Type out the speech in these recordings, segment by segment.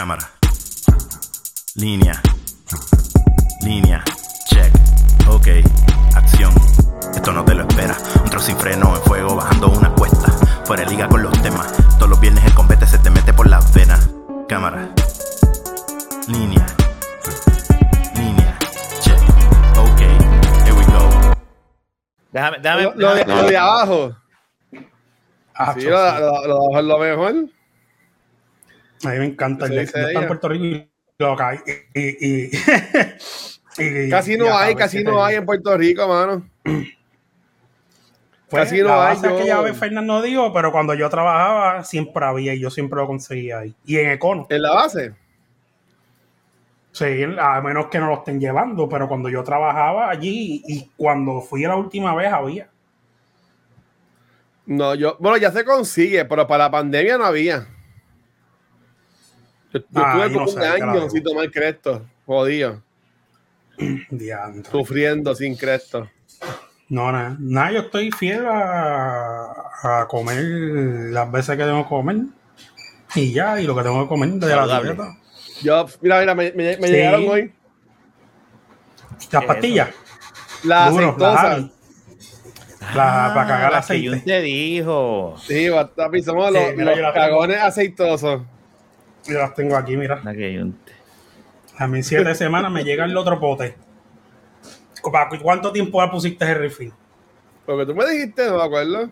Cámara. Línea. Línea. Check. Ok. Acción. Esto no te lo espera. Un trozo sin freno en fuego bajando una cuesta. Fuera de liga con los temas. Todos los viernes el combate se te mete por las venas. Cámara. Línea. Línea. Check. Ok. Here we go. Déjame, déjame. Lo, lo de, lo de abajo. Ah, Sí, lo, lo- lo de abajo es lo mejor. A mí me encanta. El estaba ella. en Puerto Rico y lo caí. Y, y, y- y- Casi no hay, casi no hay en Puerto Rico, mano. Pues, casi no la hay, yo- aquella vez Fernando dijo, pero cuando yo trabajaba siempre había y yo siempre lo conseguía ahí. Y en Econo. En la base. Sí, a menos que no lo estén llevando, pero cuando yo trabajaba allí y cuando fui la última vez había. No, yo, bueno, ya se consigue, pero para la pandemia no había. Yo, Ah, yo no como sé, un año sin tomar cresto, jodido, Diantre. sufriendo sin cresto. No, nada, nada, yo estoy fiel a, a comer las veces que tengo que comer. Y ya, y lo que tengo que comer de la dieta. Yo, mira, mira, me, me- me Sí. llegaron hoy Las pastillas. las aceitosas. La- para cagar las que aceite. Te dijo. Sí, papi, somos Sí, los, cagones aceitosos. Yo las tengo aquí, mira. A mí en siete semanas me llega el otro pote. ¿Para cu- ¿Cuánto tiempo ya pusiste el refill? Porque tú me dijiste, no me acuerdo.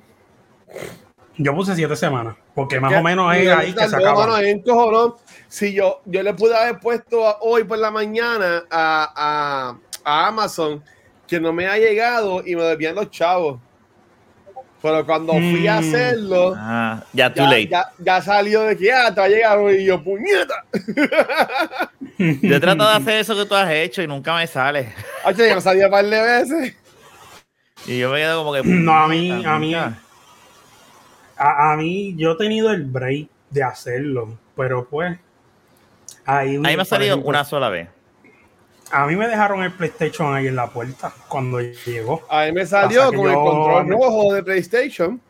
Yo puse siete semanas. Porque más o menos es ahí que se mano, acaba. ahí encojonó. Si yo, yo le pude haber puesto hoy por la mañana a, a, a Amazon que no me ha llegado y me debían los chavos. Pero cuando fui a Mm. hacerlo, Ah, ya too ya, late. ya, ya salió de que ah, te ha llegado y yo, puñeta. Yo he tratado de hacer eso que tú has hecho y nunca me sale. Ay, ya me salió un par de veces. Y yo me quedo como que. No, a mí, a mí, a, a mí, yo he tenido el break de hacerlo, pero pues, ahí, A mí me ha salido ejemplo, una sola vez. A mí me dejaron el PlayStation ahí en la puerta cuando llegó. A mí me salió con el control rojo de PlayStation.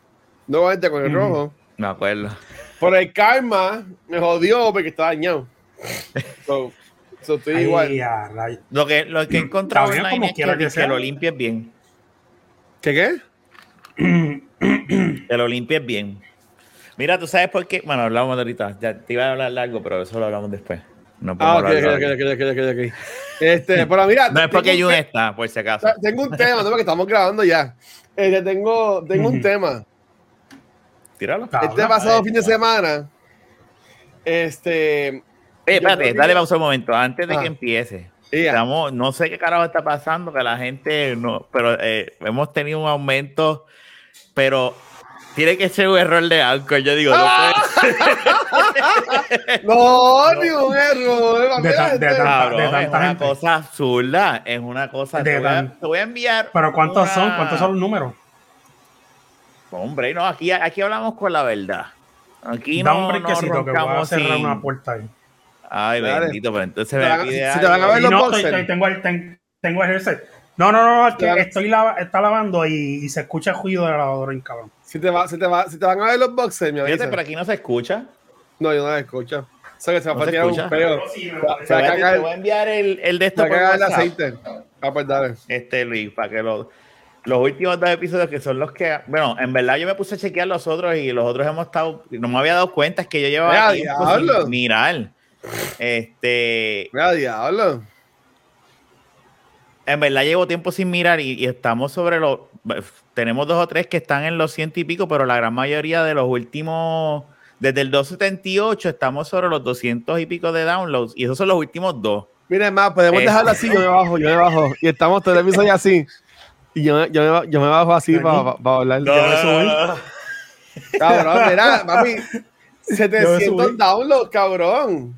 Nuevamente con el Ujú. rojo. Me acuerdo. Por el karma me jodió porque está dañado. So, so estoy Ahí, igual. Lo que, lo que he encontrado Está bien, online como es quiera que, que lo limpies bien. ¿Qué qué? Que lo limpies bien. Mira, tú sabes por qué. Bueno, hablamos de ahorita. Ya te iba a hablar largo, pero eso lo hablamos después. No Ah, podemos ok, ok, ok, ahora. ok, ok, ok, ok. Este, pero mira. No es porque Jun está, por si acaso. Tengo un tema, no porque estamos grabando ya. Este, tengo, tengo un tema. Tíralo. Ah, Este Habla, pasado fin de semana. Este. Eh, espérate, dale pausa un momento antes de Ah. que empiece. ya. Estamos, no sé qué carajo está pasando, que la gente no, pero eh, hemos tenido un aumento, pero tiene que ser un error de Anchor. Yo digo, no ¡Ah! No, ni un error. De ta- de este. ta- de es una gente. cosa absurda, es una cosa. Te voy, a, tan- te voy a enviar. Pero ¿cuántos una- son? ¿Cuántos son los números? Hombre, no, aquí, aquí hablamos con la verdad. Aquí da no, un no que voy a cerrar sin- una puerta ahí. Ay, Dale. bendito, pero entonces me pide si te van a ver los no, boxers. estoy- tengo, el, ten- tengo el headset. No, no, no, es que Claro. estoy lava- está lavando y, y se escucha el ruido de la lavadora en cabrón. Si te, va, si, te va, si te van a ver los boxers, me Fíjate, pero aquí no se escucha. No, yo no la escucho. O sea que se va No a se tirar un peo. Se va- se a Te voy a- cagar te voy a enviar el, el de se esto va a cagar el aceite. Ah, pues dale. este Luis, para que lo- los últimos dos episodios que son los que, bueno, en verdad yo me puse a chequear los otros y los otros hemos estado, no me había dado cuenta, es que yo llevaba ¡Vea, tiempo diablo! sin mirar. Este, Mira, diablo. En verdad llevo tiempo sin mirar y, y estamos sobre los, tenemos dos o tres que están en los ciento y pico, pero la gran mayoría de los últimos, desde el 278 estamos sobre los 200 y pico de downloads y esos son los últimos dos. Miren, más, podemos Eh. dejarlo así, yo me bajo, yo me bajo. Y estamos todo el episodio así. Y yo, yo, me, yo me bajo así para hablar. Yo me subí. Cabrón, mira, papi. Yo me 700 subí. downloads, cabrón.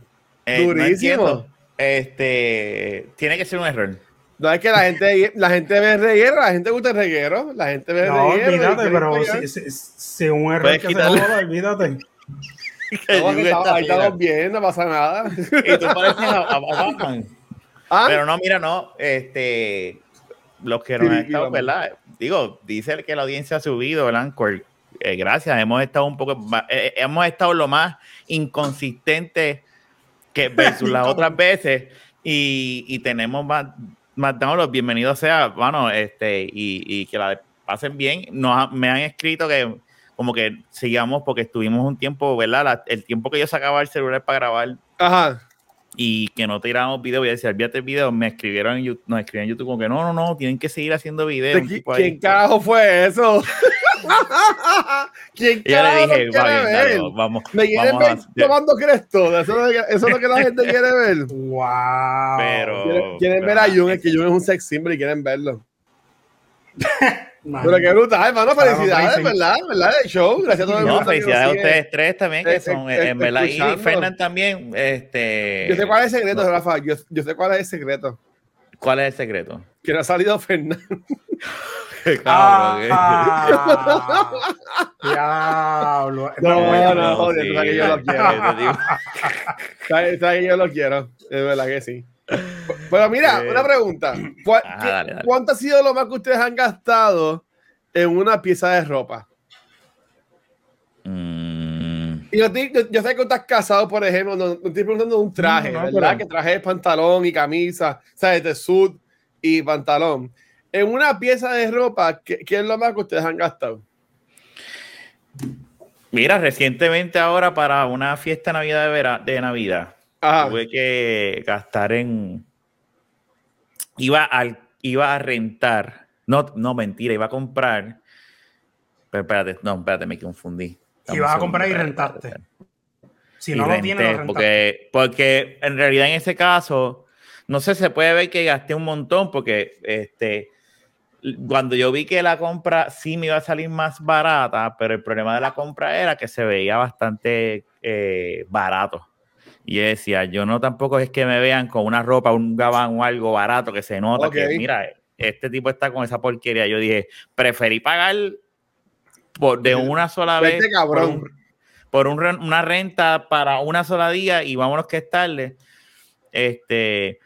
Eh, no Durísimo. este, tiene que ser un error. No es que la gente, la gente ve reguero, la gente gusta el reguero, la gente ve No, reguero. olvídate, pero si, si, si un error que se quitarle. joda, olvídate. No, que Está estamos- ahí estamos bien, no pasa nada. Y tú pareces a, a- Batman. ¿Ah? Pero no, mira, no, este, los que nos han Tiriquí, estado. ¿verdad? Digo, dice que la audiencia ha subido, el Anchor. Eh, gracias, hemos estado un poco, ma- eh, hemos estado lo más inconsistente que versus las otras veces y, y tenemos más, los bienvenidos sea, bueno, este, y, y que la pasen bien. Nos, me han escrito que como que sigamos porque estuvimos un tiempo, ¿verdad? La- el tiempo que yo sacaba el celular para grabar Ajá. y que no tirábamos video, y decía, olvídate el video, me escribieron en YouTube, nos escribieron en YouTube como que no, no, no, tienen que seguir haciendo videos. ¿De un qui- tipo ahí. ¿Quién carajo fue eso? ¿Quién Y yo le dije, "Va bien, dale, vamos, ¿Me quieren ver a- tomando Cresto? Eso, es lo que- eso es lo que la gente quiere ver. Wow. Pero- Quieren, quieren pero ver a Jun, es que Jun es un sex symbol y quieren verlo. Man. Pero qué brutal, hermano. Felicidades, ¿verdad? ¿Verdad? El show. Gracias a todo el No, felicidades a ustedes tres también, que son, en verdad, y. Fernan también, este... Yo sé cuál es el secreto, Rafa. Yo, yo sé cuál es el secreto. ¿Cuál es el secreto? Que no ha salido Fernando. Cabrón, eh. Ah, diablo. No, bueno, no, joder, sabes que yo lo sí, quiero. te digo. ¿Sabes que yo lo quiero? Es verdad que sí. Pero mira, Eh, una pregunta. ¿Cuál- ajá, qué- dale, dale. ¿Cuánto ha sido lo más que ustedes han gastado en una pieza de ropa? Mm, Y yo, te- yo- yo sé que estás casado, por ejemplo, no, no estoy preguntando de un traje, No, ¿verdad? pero- Que traje pantalón y camisa, ¿sabes? De sud y pantalón. En una pieza de ropa, ¿qué, qué es lo más que ustedes han gastado? Mira, recientemente ahora para una fiesta de Navidad de, vera- de Navidad, Ajá. tuve que gastar en... Iba, al, iba a rentar, no, no, mentira, iba a comprar... Pero espérate, no, espérate, me confundí. Dame Ibas a comprar y rentaste. Si y no lo renté, tienes, lo porque, porque en realidad en ese caso, no sé, se puede ver que gasté un montón porque este, cuando yo vi que la compra sí me iba a salir más barata, pero el problema de la compra era que se veía bastante eh, barato. Y yo decía, yo no tampoco es que me vean con una ropa, un gabán o algo barato que se nota que, mira, este tipo está con esa porquería. Yo dije, preferí pagar por, de una sola vez por un- por un ren- una renta para una sola día y vámonos que es tarde, este,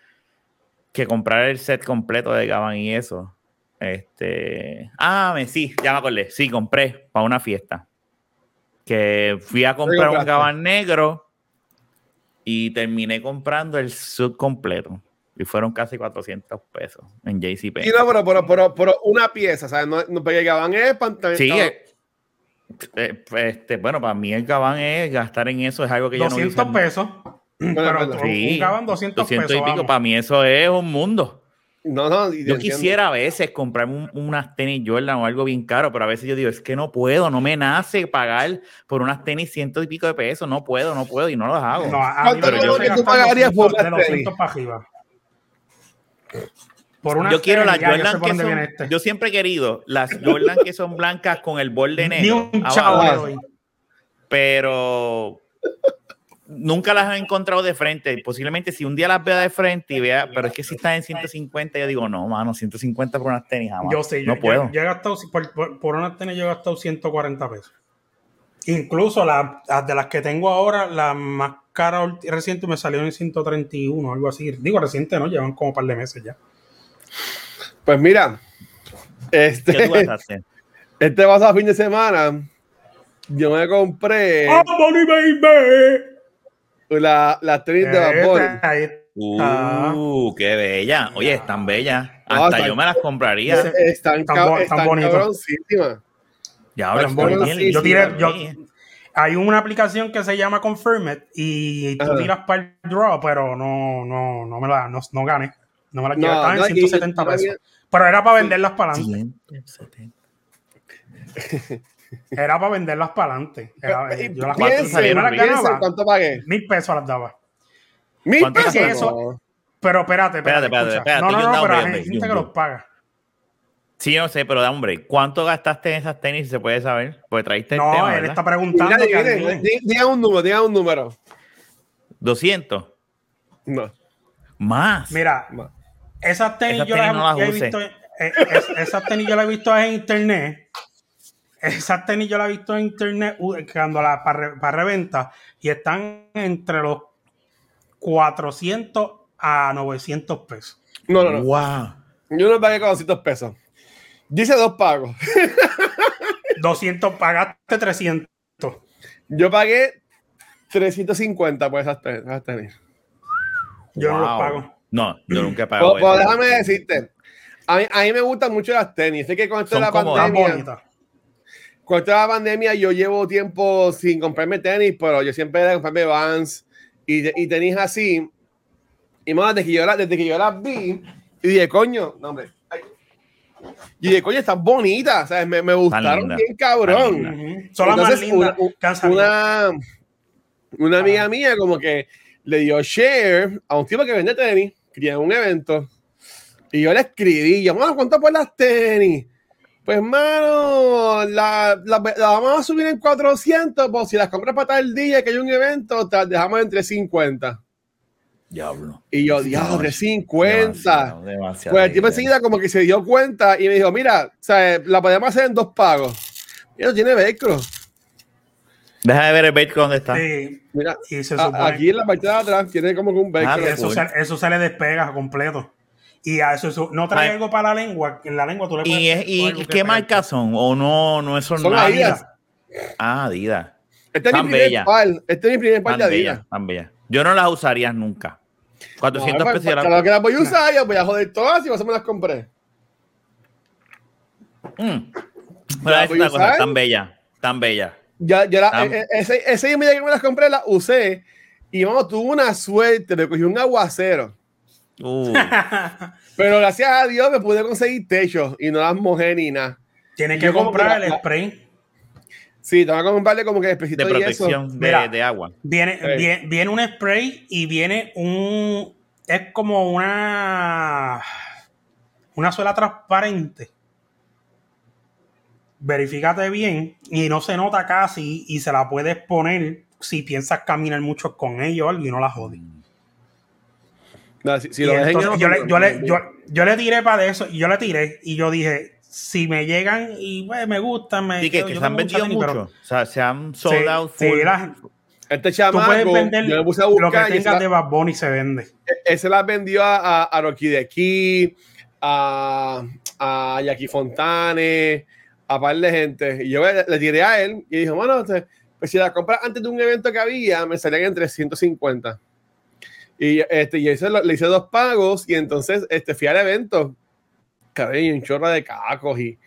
que comprar el set completo de Gabán y eso. Este, ah, me, sí, ya me acordé, sí, compré para una fiesta. Que fui a comprar un? Gabán negro y terminé comprando el sub completo. Y fueron casi 400 pesos en JCP. Y no, pero, pero, pero, pero una pieza, ¿sabes? No, no porque Gabán es pantalón. Sí, eh, eh, este, bueno, para mí el Gabán es gastar en eso, es algo que yo no 200 hice- pesos. Pero sí, un Gabán 200, 200 pesos. y pico, para mí eso es un mundo. No, no. Yo quisiera a veces comprarme un- unas tenis Jordan o algo bien caro, pero a veces yo digo, es que no puedo, no me nace pagar por unas tenis ciento y pico de pesos, no puedo, no puedo y no las hago. No, a ¿Cuánto mí me es lo gusta que tú pagarías por 200 de unas los tenis? 200 para arriba. Por una yo quiero las yo Jordan que son, este. yo siempre he querido las Jordan que son blancas con el borde Ni negro, un chavo le abajo. doy. pero nunca las he encontrado de frente. Posiblemente si un día las vea de frente y vea, pero es que si están en 150, yo digo, no, mano, 150 por unas tenis jamás. Yo sé, no yo, puedo. yo- yo he gastado, por, por, por una tenis yo he gastado 140 pesos. Incluso la- las de las que tengo ahora, la más cara reciente me salió en 131, algo así. Digo reciente, ¿no? Llevan como un par de meses ya. Pues mira, este, ¿Qué tú gastaste? este pasado fin de semana, yo me compré ¡Oh, money, baby! La, la tenis de vapor. Uh, qué bella. Oye, están bellas. No, Hasta están- yo me las compraría. Están, Están están cabroncísimas. Ya ahora Están estoy bonitas. bien. Yo tiré- yo-. Hay una aplicación que se llama Confirmed y tú Ajá. tiras para el draw, pero no, no, no me la, no, no gané. No me la No, llevé. Estaban no, en y- 170 y- pesos. Pero era para venderlas para adelante. 170. Era para venderlas para adelante. Era- Eh, Yo las ¿cuánto Piensen, las ganaba. cuánto pagué. Mil pesos las daba. Mil ¿Cuánto pesos. eso- No. Pero espérate, espérate. Espérate, espérate, escucha. espérate, no, no, no, un pero hay gente que los paga. Sí, yo sé, pero da hombre, ¿cuánto gastaste en esas tenis? si Se puede saber. Porque traíste el No, tema, él ¿verdad? está preguntando. Mira, que adivinen, adivinen. di- digan un número, digan un número. 200. No. Más. Mira, no. esas tenis Esas yo tenis las, no he visto. eh, es- esas tenis yo las he visto en internet. Esas tenis yo las he visto en internet cuando la para, para reventa y están entre los 400 a 900 pesos. No, no, no. Wow. Yo no pagué con 200 pesos. Dice dos pagos. 200 pagaste 300. Yo pagué 350 por esas tenis. esas tenis. Yo no los Wow. pago. No, yo nunca he pagado Pues, pues déjame decirte, a mí, a mí me gustan mucho las tenis. Sé que con esto de la pandemia, bonitas. Con esto de la pandemia, yo llevo tiempo sin comprarme tenis, pero yo siempre era de comprarme Vans y, y tenis así. Y más desde que yo, la- desde que yo las vi, y dije, coño, no, hombre. ay. Y dije, coño, están bonitas, ¿sabes? Me, me gustaron lindas, bien cabrón. Son las más Entonces, lindas una-. Una, una amiga mía como que le dio share a un tipo que vende tenis, que en un evento. Y yo le escribí, yo, mano, ¿cuánto por las tenis? Pues, mano, la, la- la vamos a subir en 400, pues si las compras para tal día que hay un evento, te las dejamos en 350. Diablo. Y yo, diablo, 350. Demasiado, demasiado Pues el tipo enseguida como que se dio cuenta y me dijo, mira, o sea, la podemos hacer en dos pagos. Y eso tiene velcro. Deja de ver el Bitcoin dónde está. Sí, Mira, y se a- supone aquí en la parte de atrás tiene como que un velcro. Ah, qué eso, se, eso se le despega completo. Y a eso, eso- no trae Ay. algo para la lengua. En la lengua tú le ¿Y, puedes es- y algo que qué pegue. marcas son? ¿O no, no son Son nada? Adidas. Ah, Adidas. Este es mi Tan primer bella. par. Este es mi primer par Tan de Adidas. bellas, tan bellas. Yo no las usaría nunca. 400 No, pesos. y para, lo que las voy a usar, yo voy a joder todas y por eso me las compré. Mm. ¿La Pero es una a cosa tan bella, tan bella. Ya, ya la- Ah. e- e- ese, ese día que me las compré, las usé. Y vamos, tuve una suerte, me cogí un aguacero. Uh, Pero gracias a Dios me pude conseguir techo y no las mojé ni nada. Tienes que comprar que el spray. Sí, tengo que comprarle como que especito de protección de, Mira. de agua. Viene, Sí. viene, viene un spray y viene un. Es como una. Una suela transparente. Verifícate bien y no se nota casi y se la puedes poner si piensas caminar mucho con ello o algo y no la jodes. No, si, si Y lo dejen, entonces no yo, lo le, yo, le, compro. yo, yo le tiré para eso y yo le tiré y yo dije, si me llegan y pues, me gustan, me Sí, que, yo que se han vendido mucho. pero- O sea, se han Sí, sold out sí, full. la- Este tú chamaco, puedes vender yo me puse a lo que buscar y ese, tengas de Bad Bunny se vende. él se las vendió a, a, a Rocky de aquí, a, a Jackie Fontane, a par de gente. Y yo le, le tiré a él y dijo, bueno, este, pues si la compras antes de un evento que había, me salían en 350. Y, este, y eso lo- le hice dos pagos y entonces este, fui al evento. Cabrón, y un chorro de cacos y,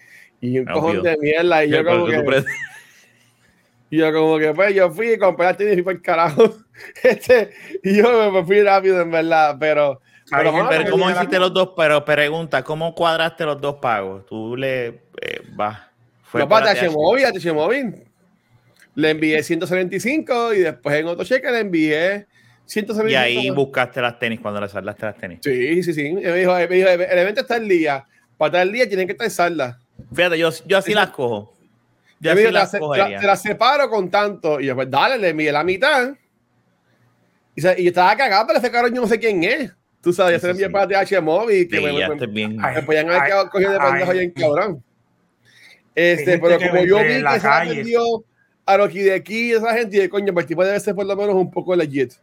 y un Obvio. cojón de mierda. Y yo como que, y yo como que, pues, yo fui y compré la tenis y fui por el carajo. Este, y yo me, fui rápido, en verdad, pero... Pero, Pero ¿cómo llega la- hiciste los dos? Pero pregunta, ¿cómo cuadraste los dos pagos? Tú le eh, vas. Fue no por para Móvil, a Móvil. Le envié 175 y después en otro cheque le envié 175. Y ahí buscaste las tenis cuando le saldaste las tenis. Sí, sí, sí. Y Me dijo, me dijo, el evento está el día. Para tal día tienen que estar saldas. Fíjate, yo, yo así Sí. las cojo. Yo Y me así dijo, las las, te las- te las separo con tanto. Y yo, pues dale, le envié la mitad. Y, se- y yo estaba cagado, pero ese cabrón yo no sé quién es. Tú sabes, yo se lo envié sí. para TH Móvil. Que Sí, me, ya me- bien. Ay, me podían haber cogido de pendejo bien ay. cabrón. Este, pero como yo vi en que se vendió a Rocky de aquí, esa gente, y de, coño, pues el tipo debe ser por lo menos un poco legit.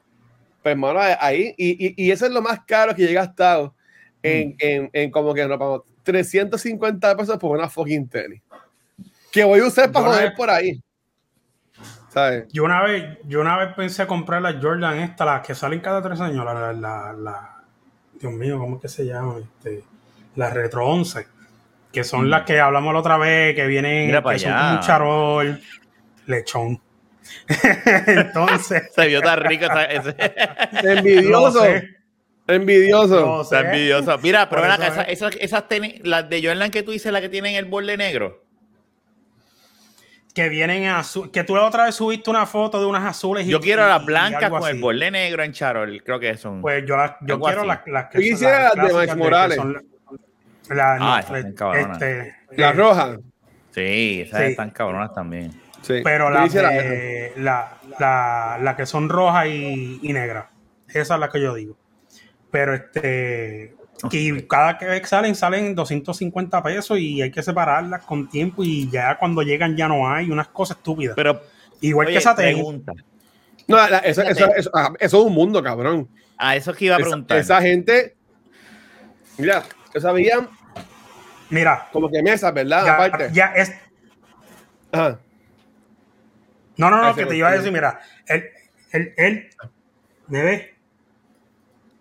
Pues, hermano, ahí, y, y, y eso es lo más caro que llega a estado en, Mm. en, en como que no pagamos 350 pesos por una fucking tenis. Que voy a usar para joder por ahí. ¿Sabes? Yo una vez, yo una vez pensé comprar las Jordan estas, las que salen cada tres años, la, la, la, la- Dios mío, ¿cómo es que se llama? Este, las Retro 11, que son las que hablamos la otra vez, que vienen, Mira pa' que son allá. un charol, lechón. Entonces, Se vio tan rico esa- ese. Envidioso. Envidioso. lo sé. Está envidioso. Mira, pero acá, esas, esas tenis, las de Jordan que tú dices, las que tienen el borde negro. que vienen azul, que tú la otra vez subiste una foto de unas azules y Yo quiero las blancas con el borde negro en charol. Creo que son. Pues yo, las- yo quiero las, las que quisiera las de Morales. son la- la- Ah, no, esas están este, cabronas. La roja. sí, esas Sí. están cabronas también. Sí. Pero Yo las de- la, la, la que son rojas y, y negras. Esa es la que yo digo. Pero este. Que cada que salen, salen 250 pesos y hay que separarlas con tiempo y ya cuando llegan ya no hay unas cosas estúpidas. Pero, Igual oye, que esa pregunta. No, la- eso, eso, eso, ah, eso es un mundo, cabrón. A eso que iba a preguntar. esa gente, mira, que sabían Mira, como que mesas, ¿verdad? ya, Aparte. ya es. Ajá. No, no, no, que te iba a decir, mira, él, él, él, bebé,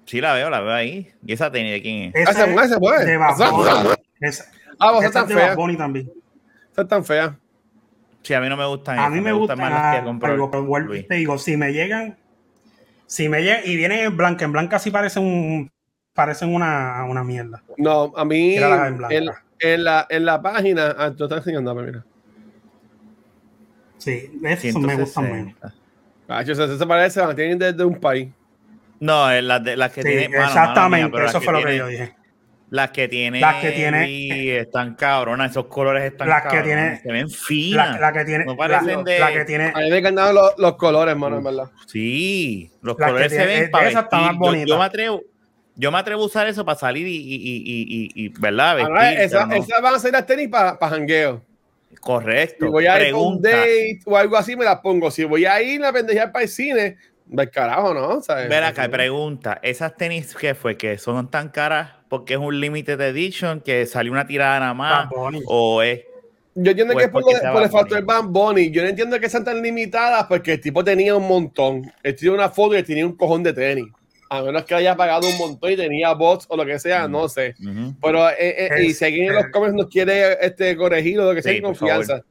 Sí, la veo, la veo ahí. ¿Y esa tenis de quién es? Esa Ah, puede, se puede. de Bad Esa-. Esa- Ah, vos esa estás es de Bad fea. También. Estás tan fea. Sí, a mí no me gustan A esas, mí me gustan más las que compró pero, vuelvo te digo, si me llegan, si me llegan y vienen en blanca, en blanca sí parecen un, parecen una, una mierda. No, a mí Míralas en blanca. en, en la, en la página, ah, tú estás enseñando, mira. Sí, eso me gustan menos. 160. Ah, eso se, se parece, la tienen desde un país. No, es las, de, las que Sí, tiene. mano, mano exactamente, mía, eso las fue lo que yo dije. Las que tiene. Las que tiene- Luis están cabronas, esos colores están Las que cabrones, tiene- Se ven finas. La, la que tiene, No la, parecen de- la que tiene, A mí me los, los colores, mano, en verdad. Sí, los Las colores se ven para esas están más vestir. Yo, me atrevo. Yo me atrevo a usar eso para salir y, y, y, y, y- y, ¿verdad? Vestir, esa- no. Esas van a ser las tenis para jangueo. Correcto. Si voy a ir un Pregunta. date o algo así, me las pongo. Si voy a ir a pendejear para el cine, del carajo, ¿no? ¿Sabes? Ven acá, pregunta. ¿Esas tenis qué fue? ¿Que son tan caras porque es un limited edition? ¿Que salió una tirada nada más? ¿O es Yo entiendo Pues que es por, el factor Bad Bunny. Yo no entiendo que sean tan limitadas porque el tipo tenía un montón. Él tiene una foto y tenía un cojón de tenis. A menos que haya pagado un montón y tenía bots o lo que sea, no sé. Ujú. Pero, eh, eh, y Es- si alguien en los eh, comments nos quiere este, corregir o lo que sea, Sí, en confianza.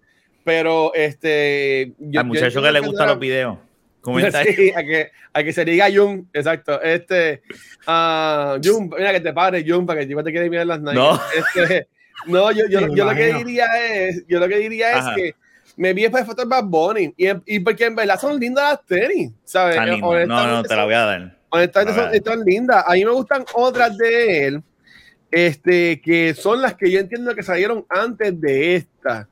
Pero, este. yo- Al yo muchacho entiendo que le gustan los videos. Comenta. Sí, a que, a que se diga Jun, exacto. Este, ah, Jun, mira que te pare, Jun, para que te quede mirar las nalgas. No. Este, no, yo, yo, Me yo lo que diría es, yo lo que diría Ajá. es que me vi para el factor Bad Bunny y, y porque en verdad son lindas las tenis, ¿sabes? Lindo. No, no, te la voy a dar. Honestamente son, Alright. están lindas. A mí me gustan otras de él, este, que son las que yo entiendo que salieron antes de esta.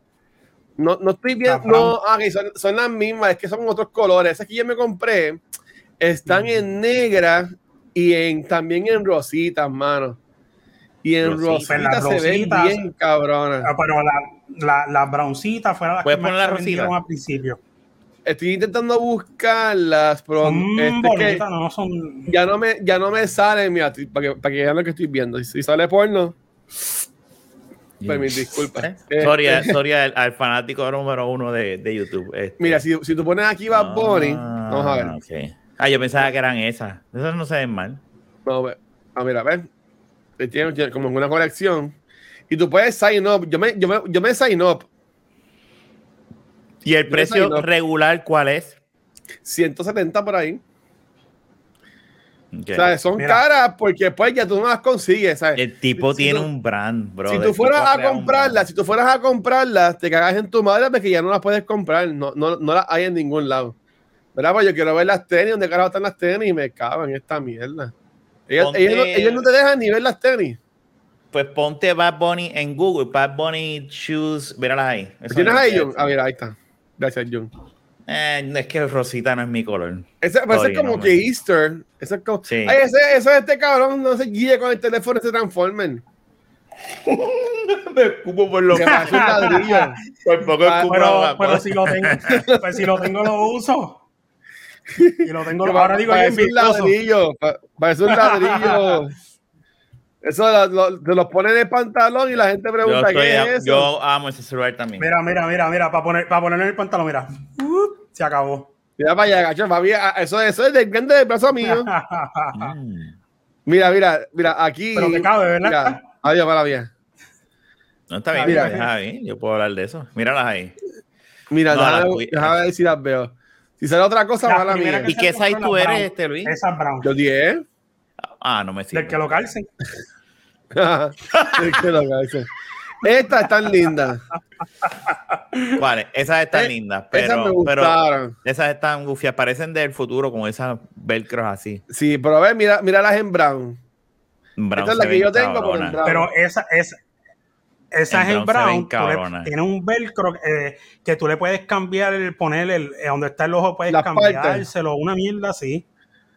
No, no estoy Las no, ah, son, son las mismas, es que son otros colores. Esas que yo me compré están Mm. en negra y en, también en rositas, mano. Y en Rosita. rositas Las se ven bien cabronas. Ah, pero la, la, las broncitas fueron las que ¿Puedes más poner la se rosita? vendieron al principio. Estoy intentando buscarlas, pero Son este, que bonitas, no son. ya no me, ya no me sale, mira, para que, para que vean lo que estoy viendo. Si sale porno, pues mis disculpas. ¿Eh? Este, Sorry, sorry al, al fanático número uno de, de YouTube. Este. Mira, si, si tú pones aquí Bad Bunny, Ah, vamos a ver. Ah, yo pensaba que eran esas. Esas no se ven mal. Vamos a ver. Ah, mira, a ver. Tiene como una colección. Y tú puedes sign up. Yo me, yo me, yo me sign up. ¿Y el precio no. regular cuál es? 170 por ahí. O sea, son Mira. caras porque pues ya tú no las consigues, ¿sabes? El tipo si tiene tú- un brand, bro. si tú fueras a comprarlas, si tú fueras a comprarlas, te cagas en tu madre porque ya no las puedes comprar. No, no, no las hay en ningún lado. ¿Verdad? Pues yo quiero ver las tenis, donde carajo están las tenis y me cago en esta mierda. Ellos, ellos no, ellos no te dejan ni ver las tenis. Pues ponte Bad Bunny en Google. Bad Bunny Shoes. Míralas ahí. Eso ¿Tienes ahí. Jun? A ver, ahí está. Gracias, Jun. Eh, no, es que Rosita no es mi color. Ese parece Sorry, como no, que man. Easter. Ese es como, Sí. Ay, ese, eso es este cabrón, no se guíe con el teléfono y se transformen. Me escupo por los Se parece un ladrillo. Por poco Ah, escupo Pero, pero si lo tengo, pues si lo tengo, lo uso. Y lo tengo, Que ahora digo parece un ladrillo. pa- Parece un ladrillo. Eso lo, lo- te los ponen en el pantalón y la gente pregunta estoy- qué es eso. yo amo ese celular también. Mira, mira, mira, mira, para poner, para ponerlo en el pantalón, mira. Uh, se acabó. Mira para allá, gacho, papi, ah, Eso, eso es del grande del brazo mío. Mira, mira, mira, aquí. Pero te cabe, ¿verdad? Mira, adiós, mala mía. No está bien, Mira. deja ahí. Yo puedo hablar de eso. Míralas ahí. Mira, No, déjame, las tuya- déjame ver si las veo. Si sale otra cosa, La mala primera mía. ¿Y qué size la tú eres, brown. este, Luis? Esa brown. Yo 10. Ah, no me sirve. Del que lo calcen. Es que lo que hace. Estas están lindas. Vale, esas están Eh, lindas, Esas me pero, pero gustaron. esas están gufias, parecen del futuro con esas velcros así. Sí, pero a ver, mira, míralas en brown. Brown Esta es la que yo tengo, pero en brown. Pero esa, esa, esa En es en brown le- tiene un velcro eh, que tú le puedes cambiar, el, poner el, eh, donde está el ojo, puedes Las partes. cambiárselo, una mierda así.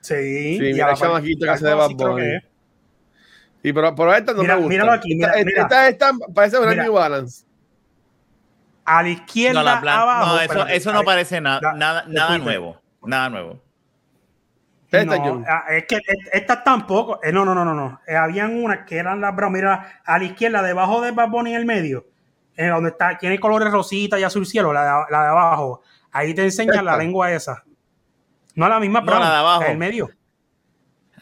Sí, Sí, y mira la el chamaquito que hace de Bad Bunny. Sí, pero, pero estas no Mira- me gustan. míralo aquí, mira, Esta- mira. Estas están, parece una Mira. New Balance. A la izquierda, No, la blan- abajo. no, eso, espérate, eso no parece nada, la- nada, nada nuevo. Nada nuevo. Esta, no, ah, es que est- estas tampoco. eh, no, no, no, no. no. Eh, habían unas que eran las brown. Mira, a la izquierda, debajo de Bad Bunny en el medio, eh, donde está, tiene colores rosita y azul cielo, la de, la de abajo. Ahí te enseña Esta. la lengua esa. No la misma No, brown, la de abajo. El medio.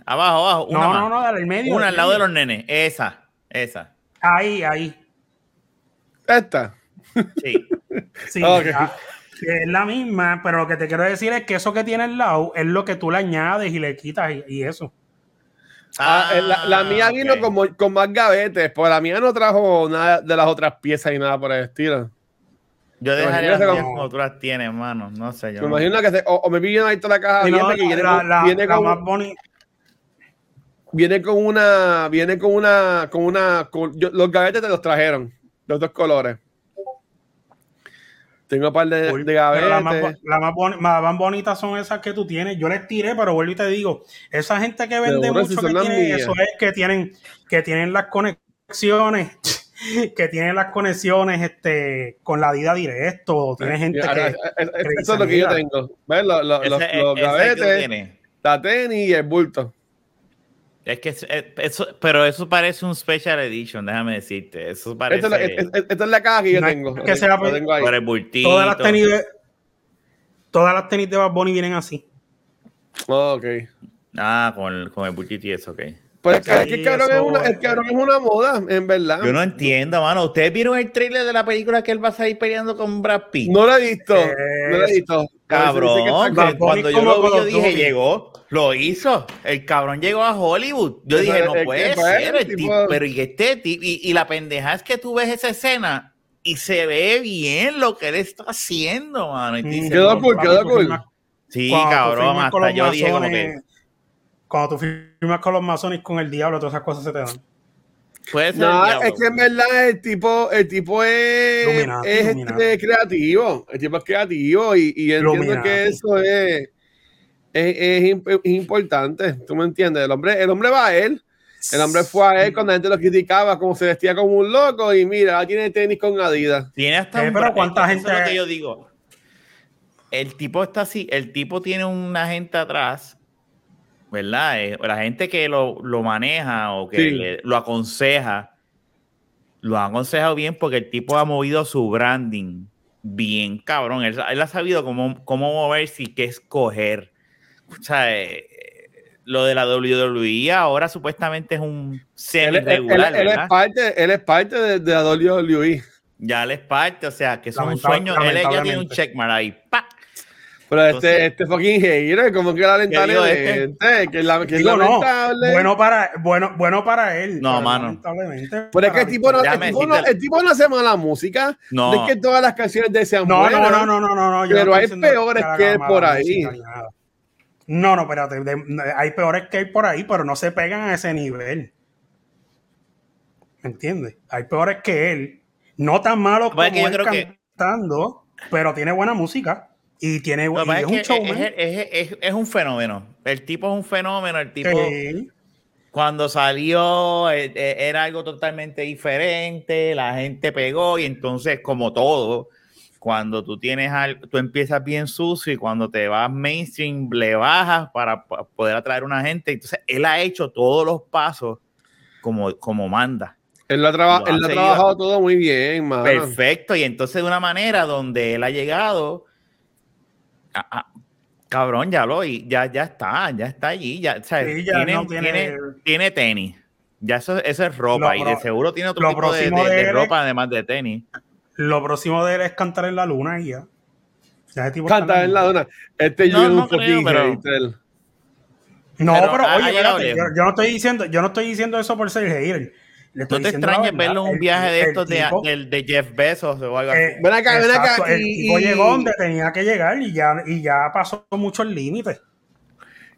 Abajo, abajo. Una No, más. no, no, dale el medio. Una al lado de los nenes. Esa, esa. Ahí, ahí. Esta. Sí. Sí, Ok. ah, que es la misma, pero lo que te quiero decir es que eso que tiene al lado es lo que tú le añades y le quitas y, y eso. Ah, eh, la, la mía vino como, con más gavetes, pues la mía no trajo nada de las otras piezas y nada por el estilo. Yo dejaría las como- como tú las tienes, hermano. No sé, yo. Me no- imagino que se, o, o me piden ahí toda la caja Y no, abierta que viene, la, con- la- viene la con, más bonita. viene con una, viene con una, con una, con- yo- los gavetes te los trajeron, los dos colores. Tengo un par de, más, gavetes. bo- la más, boni- más- bonitas son esas que tú tienes. Yo les tiré, pero vuelvo y te digo, esa gente que vende mucho que las tiene eso es que tienen, que tienen las conexiones, que tienen las conexiones este, con la vida directo. Tiene gente Mira, que eh, eh, eh, Eso es lo que yo tengo. ¿Ves? Los, los, los- Ese- los ese que tú gavetes, la tenis y el bulto. Es que es- es- eso, pero eso parece un special edition, déjame decirte. Eso parece Esta es, la, es- es- esta es la caja que yo No tengo. que sea- Lo tengo ahí. por el bultito. todas las tenis de, todas las tenis de Bad Bunny vienen así. Oh, ok. Ah, con el, con el bultito y eso, ok. Pues es que, Sí, el cabrón, eso- es una, el cabrón es una moda, en verdad. Yo no entiendo, mano. ¿Ustedes vieron el trailer de la película que él va a salir peleando con Brad Pitt? No lo he visto. Eh, no lo he visto. Cabrón, Dice que que cuando yo lo vi, yo dije, llegó, lo hizo. El cabrón llegó a Hollywood. Yo dije, no puede ser. El tipo- tipo, pero y este tipo, y, y la pendeja es que tú ves esa escena y se ve bien lo que él está haciendo, mano. Y tú dices, Quedó no, cool, tú cool. sí, cabrón, hasta yo dije como que Cuando tú firmas con los masones con el diablo, todas esas cosas se te dan. puede ser. No, el diablo. es que en verdad el tipo, el tipo es, es este, Illuminati. creativo. El tipo es creativo y, y entiendo que eso es, es, es imp- es importante. ¿Tú me entiendes? El hombre, el hombre va a él. El hombre fue a él cuando la gente lo criticaba, como se vestía como un loco. Y mira, ahora tiene tenis con Adidas. Tiene hasta Eh, un pero ¿cuánta eso es lo gente- que yo digo. El tipo está así, el tipo tiene una gente atrás, ¿verdad? Eh, la gente que lo, lo maneja o que Sí. le- lo aconseja, lo ha aconsejado bien porque el tipo ha movido su branding bien cabrón. Él, él ha sabido cómo, cómo moverse y qué escoger. O sea, eh, lo de la WWE ahora supuestamente es un Él, semi él- regular, él- él es parte, él es parte de, de la WWE. Ya les parte, o sea, que es un sueño. Él ya tiene un checkmark ahí. ¡pa! Pero Entonces- este, este fucking hater, como que lamentable, digo, este? que, la, que es no, lamentable. bueno para, bueno, bueno para él. No, pero mano. lamentablemente Pero es que el tipo, no, el, tipo no, decirte- el tipo no hace mala música. No. No es que todas las canciones de él sean No, buenas. no, no, no, no, no, Pero hay peores que él mala por ahí. música. No, no, espérate. de- hay peores que él por ahí, pero no se pegan a ese nivel. ¿Me entiendes? Hay peores que él. No tan malos Pues como es que yo él creo que- cantando, pero tiene buena música. Y tiene Lo y es es un showman. es, es- es- es un fenómeno. El tipo es un fenómeno. El tipo, Sí. cuando salió, eh, eh, era algo totalmente diferente. La gente pegó y entonces, como todo, cuando tú tienes algo, tú empiezas bien sucio y cuando te vas mainstream, le bajas para, pa- poder atraer una gente. Entonces, él ha hecho todos los pasos como, como manda. Él lo ha, traba- Lo él ha trabajado todo muy bien. Perfecto, y entonces de una manera donde él ha llegado, a- a- cabrón, ya lo, y ya, ya está, ya está allí, ya, o sea, Sí, ya tiene, no tiene- tiene, tiene tenis, ya eso, eso es ropa, Lo y de seguro tiene otro tipo de, próximo de- de de él es- ropa además de tenis. Lo próximo de él es cantar en la luna y ya. Ya ese tipo está Canta en la dona. Este No, yo no un creo, fucking pero-. No, Pero oye, espérate, yo no estoy diciendo, yo no estoy diciendo eso por ser hater. Le estoy No te la extrañes verlo en un El- viaje de el estos de, Jeff Bezos o algo así. eh, Ven acá, ven acá, exacto, El y- tipo y- llegó donde tenía que llegar y ya, y ya pasó muchos límites.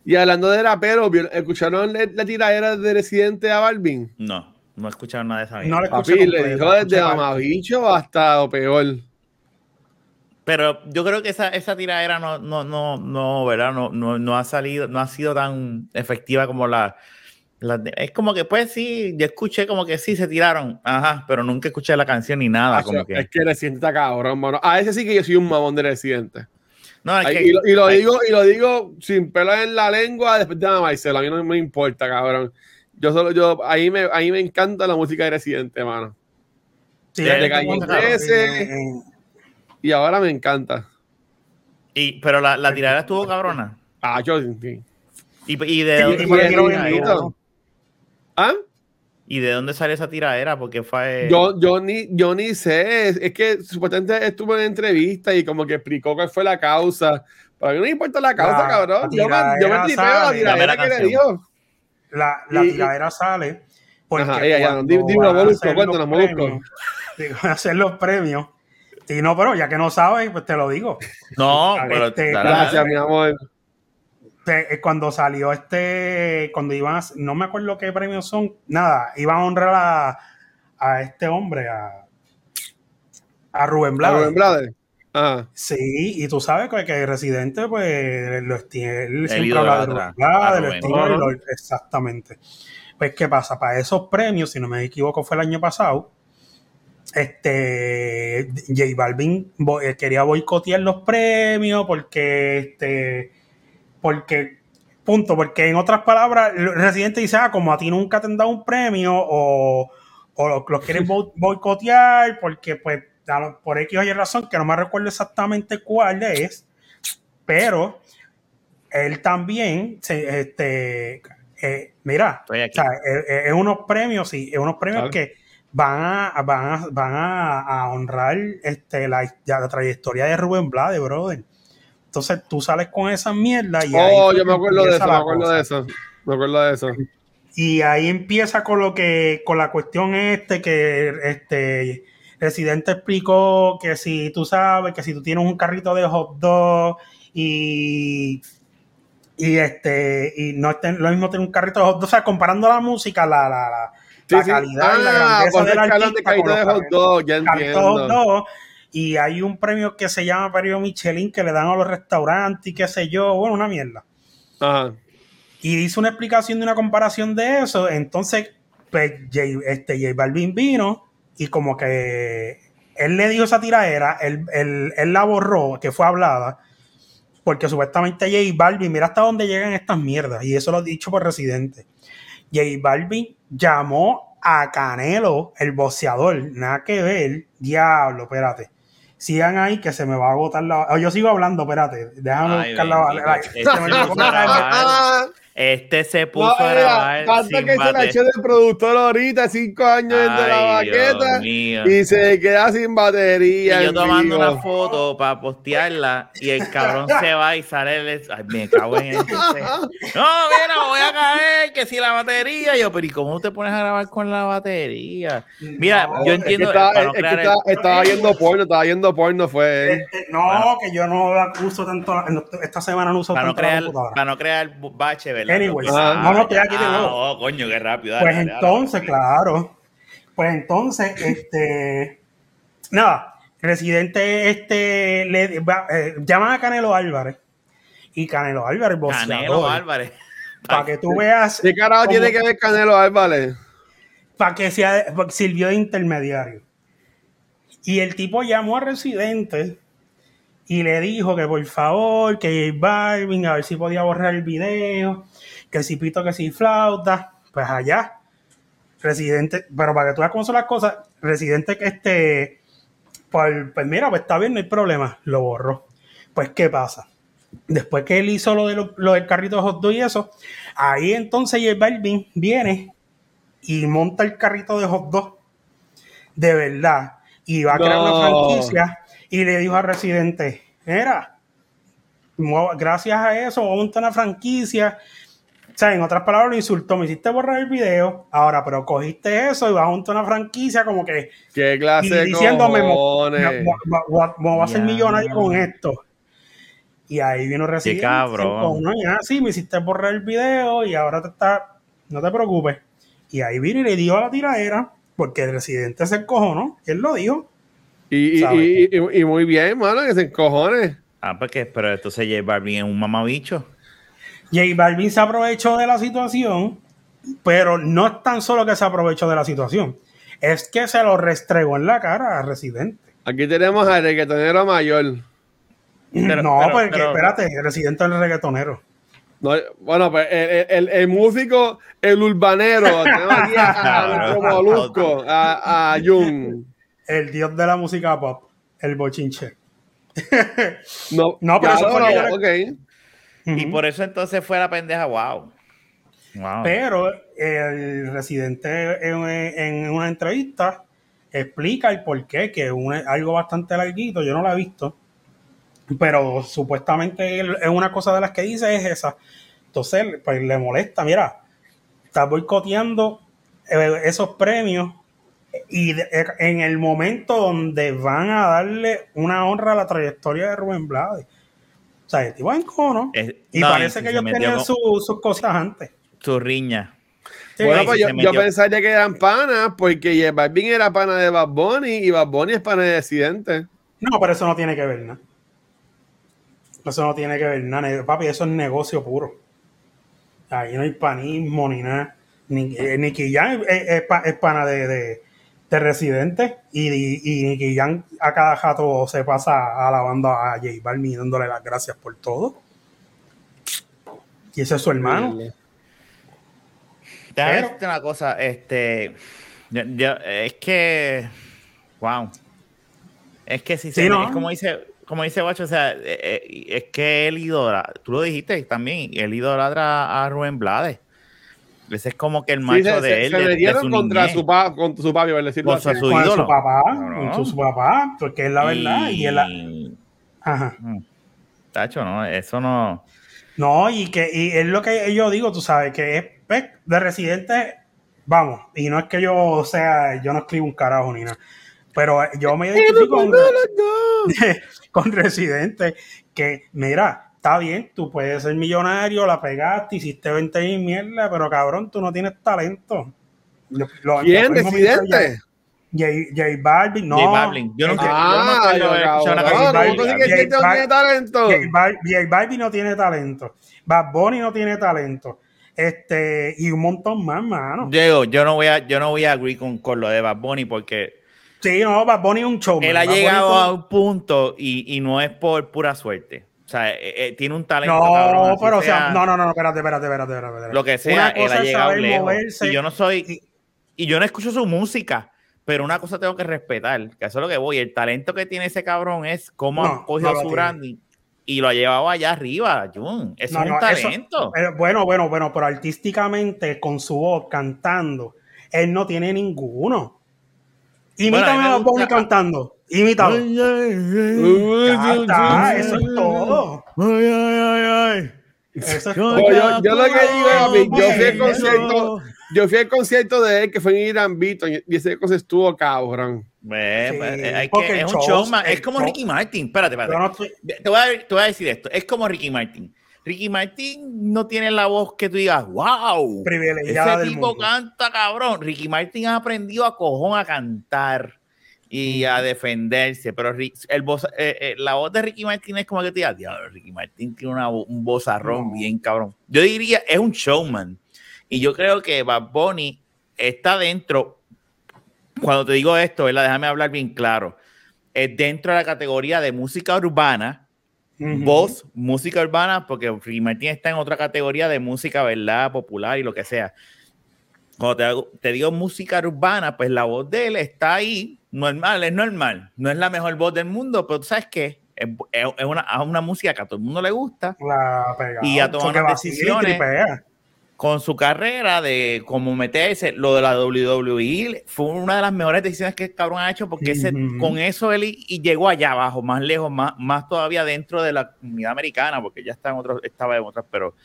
Y hablando de rapero, ¿vieron- ¿escucharon la, la tiradera de Residente a Balvin? No, no escucharon nada de esa No le Papi, le dijo desde mamabicho hasta lo peor. Pero yo creo que esa, esa tiradera no, no, no, no, ¿verdad? No, no, no ha salido, no ha sido tan efectiva como la, la es como que pues sí, yo escuché como que sí se tiraron, ajá, pero nunca escuché la canción ni nada, como que. Es que Residente está cabrón, mano. A ese sí que yo soy un mamón de Residente. no, es Ay, que- y, lo, y lo ay, digo, y lo digo sin pelo en la lengua después de Marcelo. A mí no me importa, cabrón. Yo solo, yo, ahí me, ahí me encanta la música de Residente, mano. Sí, de él Calle está- 13. eh, Y ahora me encanta. y- pero la, la tiradera estuvo cabrona. Ah, yo, sí. ¿Y, y de Y- y. ¿Ah? ¿Y de dónde sale esa tiradera? Porque fue. Yo, yo, ni, yo ni sé, es, es que supuestamente estuvo en entrevista y como que explicó cuál fue la causa. Pero a mí no me importa la causa, La- cabrón. la Yo me, yo me tiradera tripeo la sale. tiradera la que le dijo. La, la Y- tiradera sale. Porque Ajá, ella, ya, dime, Molusco, hacer cuéntanos, los Molusco. premios- digo, hacer los premios. Y no, pero ya que no sabes, pues te lo digo. No, pero. Este, dale, Gracias, dale. mi amor. Eh, cuando salió este, cuando iban a, no me acuerdo qué premios son, nada, iban a honrar a, a este hombre, a, a Rubén La Blades. Rubén Blades. Ajá. Sí, y tú sabes que, que Residente, pues, lo esti- él siempre ídolo habla de atrás, Rubén Blades, a lo exactamente. Pues, ¿qué pasa? Para esos premios, si no me equivoco, fue el año pasado, este, J Balvin bo- eh, quería boicotear los premios porque, este, porque, punto, porque en otras palabras, el Residente dice, ah, como a ti nunca te han dado un premio o, o lo- los quieren bo- boicotear porque, pues, lo- por X o Y razón, que no me recuerdo exactamente cuál es, pero él también, se, este, eh, mira, o sea, es, es- es unos premios, sí, es unos premios que van a, van a, van a, a honrar este, la, la trayectoria de Rubén Blades, brother. Entonces tú sales con esa mierda y ahí Oh, fue yo me acuerdo de eso, me acuerdo cosa. de eso. Me acuerdo de eso. Y ahí empieza con lo que, con la cuestión este que este Residente explicó que si tú sabes que si tú tienes un carrito de hot dog y y este y no es lo mismo tener un carrito de hot dog, o sea, comparando la música, la, la, la, Sí, la sí. calidad y la Ah, grandeza pues del de artista de los hot dog, ya de hot entiendo. dog, y hay un premio que se llama premio Michelin que le dan a los restaurantes y qué sé yo, bueno, una mierda Ajá. y hizo una explicación de una comparación de eso. Entonces, pues, J, este, J Balvin vino y como que él le dijo esa tiradera, él, él- él la borró, que fue hablada, porque supuestamente J Balvin, mira hasta dónde llegan estas mierdas, y eso lo he dicho por Residente. J Balvin llamó a Canelo, el boxeador, nada que ver, diablo, espérate. Sigan ahí que se me va a agotar la... oh, yo sigo hablando, espérate, déjame Ay, buscar la... Este se me Este se puso No, a grabar. falta sin que se la bate- eche de productor ahorita, cinco años de la baqueta mío. y se queda sin Y batería. yo en tomando vivo. una foto para postearla y el cabrón se va y sale el... Ay, me cago en ese. No, mira, voy a caer, que si la batería. Yo, pero ¿y cómo te pones a grabar con la batería? Mira, No, yo entiendo... Es que, estaba, no es que crear el- estaba- estaba viendo porno, estaba viendo porno, fue él. Este, no, que yo no uso tanto. esta semana no uso para no tanto crear, para no crear bache, ¿verdad? Anyways, Ah, no, no, estoy aquí de Ah, nuevo. oh, coño, qué rápido. dale, Pues dale, dale. entonces, claro. Pues entonces, este. Nada, Residente este, le, va- eh, llaman a Canelo Álvarez. Y Canelo Álvarez, Canelo boxeador. Álvarez. Para que tú veas. ¿Qué carajo cómo- tiene que ver Canelo Álvarez? para que sea, sirvió de intermediario. Y el tipo llamó a Residente y le dijo que por favor, que J Balvin, a ver si podía borrar el video, que si pito, que si flauta, pues allá. Residente, pero para que tú veas cómo son las cosas, Residente que este, pues, pues mira, pues está bien, no hay problema, lo borró. Pues, ¿qué pasa? Después que él hizo lo, de lo, lo del carrito de hot dog y eso, ahí entonces J Balvin viene y monta el carrito de hot dog de verdad y va a crear una franquicia y le dijo a Residente, mira, gracias a eso voy a montar una franquicia. O sea, en otras palabras lo insultó, me hiciste borrar el video, ahora, pero cogiste eso y vas a montar una franquicia como que ¿Qué y clase de diciéndome, mo- cojones? mo- mo- mo- mo- voy a ser millonario con esto. Y ahí vino Residente. cabrón. No, ya, sí, me hiciste borrar el video y ahora te está, no te preocupes. Y ahí vino y le dio a la tiradera, porque el Residente se cojonó, él lo dijo. Y, y, y, y- y muy bien, mano, que se encojones. Ah, porque, pero entonces J Balvin es un mamabicho. J Balvin se aprovechó de la situación, pero no es tan solo que se aprovechó de la situación, es que se lo restregó en la cara a Residente. Aquí tenemos al reggaetonero mayor. Pero- no, pero- porque pero- espérate, el Residente es el reggaetonero. No, bueno, pues el, el- el- el músico, el urbanero, tenemos aquí a, a molusco, a, a Jun. El dios de la música pop, el bochinche. No, No, pero ya eso fue lo- que yo Y por eso entonces fue la pendeja, wow. Wow. Pero el residente en, en una entrevista explica el por qué, que es algo bastante larguito, yo no lo he visto, pero supuestamente es una cosa de las que dice es esa. Entonces, pues le molesta, mira, estás boicoteando eh, esos premios y eh, en el momento donde van a darle una honra a la trayectoria de Rubén Blades. Sea, el tipo. Es- Y no, parece y que ellos tenían con su- sus cosas antes. Su riña. Sí, bueno, pues yo, yo pensaría que eran panas porque J Balvin era pana de Bad Bunny y Bad Bunny es pana de Residente. No, pero eso no tiene que ver nada. Eso no tiene que ver nada. Papi, eso es negocio puro. Ahí no hay panismo ni nada. Ni, eh, Nicky Jam es, es pa- es pana de, de, de residente y, y, y Jam a cada jato se pasa alabando a J Balvin y dándole las gracias por todo. Y ese es su hermano. Déjame decirte una cosa, este, yo- yo- es que, wow, es que si Sí, se, ¿no? es como dice, como dice Guacho, o sea, eh, eh, es que él idolatra, tú lo dijiste también, él idolatra a Rubén Blades. Ese es como que el macho Sí, se, de se- él, se metieron su contra niñez. su, pa, contra su papi, por decirlo Contra así. su Con ídolo. su papá, No, con su papá, porque es la verdad. Y, él, Y- ajá. Tacho, no, eso no. No, y que y es lo que yo digo, tú sabes, que es pues, de residente, vamos, y no es que yo sea, yo no escribo un carajo ni nada, pero yo me identifico con, con residente, que mira, está bien, tú puedes ser millonario, la pegaste, hiciste 20 mil mierda, pero cabrón, tú no tienes talento. Lo- lo- ¿Quién? J, J Balvin, no. J Balvin. Yo no sé. Ah, yo no haber escuchado una canción de ¿cómo J Balvin. no tiene talento? J Bal- J Balvin no tiene talento. Bad Bunny no tiene talento. Este, y un montón más, mano. Diego, yo no voy a, yo no voy a agree con, con lo de Bad Bunny porque Sí, no, Bad Bunny es un show. él ha llegado a un punto y, y no es por pura suerte. O sea, eh, eh, tiene un talento No, cabrón, pero o sea, no, no, no, espérate, espérate, espérate, espérate. espérate. Lo que sea, él ha llegado lejos. Y yo no soy, y yo no escucho su música, pero una cosa tengo que respetar, que eso es lo que voy. El talento que tiene ese cabrón es cómo No, ha cogido no su branding y lo ha llevado allá arriba, Jun. Eso No, es un eso- talento. eh, bueno, bueno, bueno, pero artísticamente, con su voz, cantando, él no tiene ninguno. Bueno, a Imítame mí me a Bad Bunny Imítalo. Ya está, eso es todo. Ay, ay, ay, ay. Eso es Yo todo. Yo, yo lo que digo yo fui al concierto, yo fui al concierto de él que fue en Irán Beaton y ese cosa estuvo cabrón. Sí, pues, eh, hay que- es un show- showman, es como show- Ricky Martin. Espérate, espérate. Yo no estoy- Te voy, a, te voy a decir esto. Es como Ricky Martin. Ricky Martin no tiene la voz que tú digas, wow. Privilegiada Ese del tipo mundo. canta cabrón. Ricky Martin ha aprendido a cojón a cantar y a defenderse. Pero el voz, eh, eh, la voz de Ricky Martin es como que te digas, diablo, Ricky Martin tiene una, un vozarrón No. bien cabrón. Yo diría, es un showman. Y yo creo que Bad Bunny está dentro. Cuando te digo esto, ¿verdad? déjame hablar bien claro. Es dentro de la categoría de música urbana Ujú. voz, música urbana, porque Ricky Martin está en otra categoría de música, ¿verdad? Popular y lo que sea. Cuando te, te digo música urbana, pues la voz de él está ahí, normal, es normal. No es la mejor voz del mundo, pero tú sabes qué? Es, es- una, es una música que a todo el mundo le gusta, La. Y a tomar unas decisiones. con su carrera de cómo meterse, lo de la WWE, fue una de las mejores decisiones que el cabrón ha hecho, porque ese- Ujú. con eso él y, y llegó allá abajo, más lejos, más, más todavía dentro de la comunidad americana, porque ya está en otros, estaba en otras, pero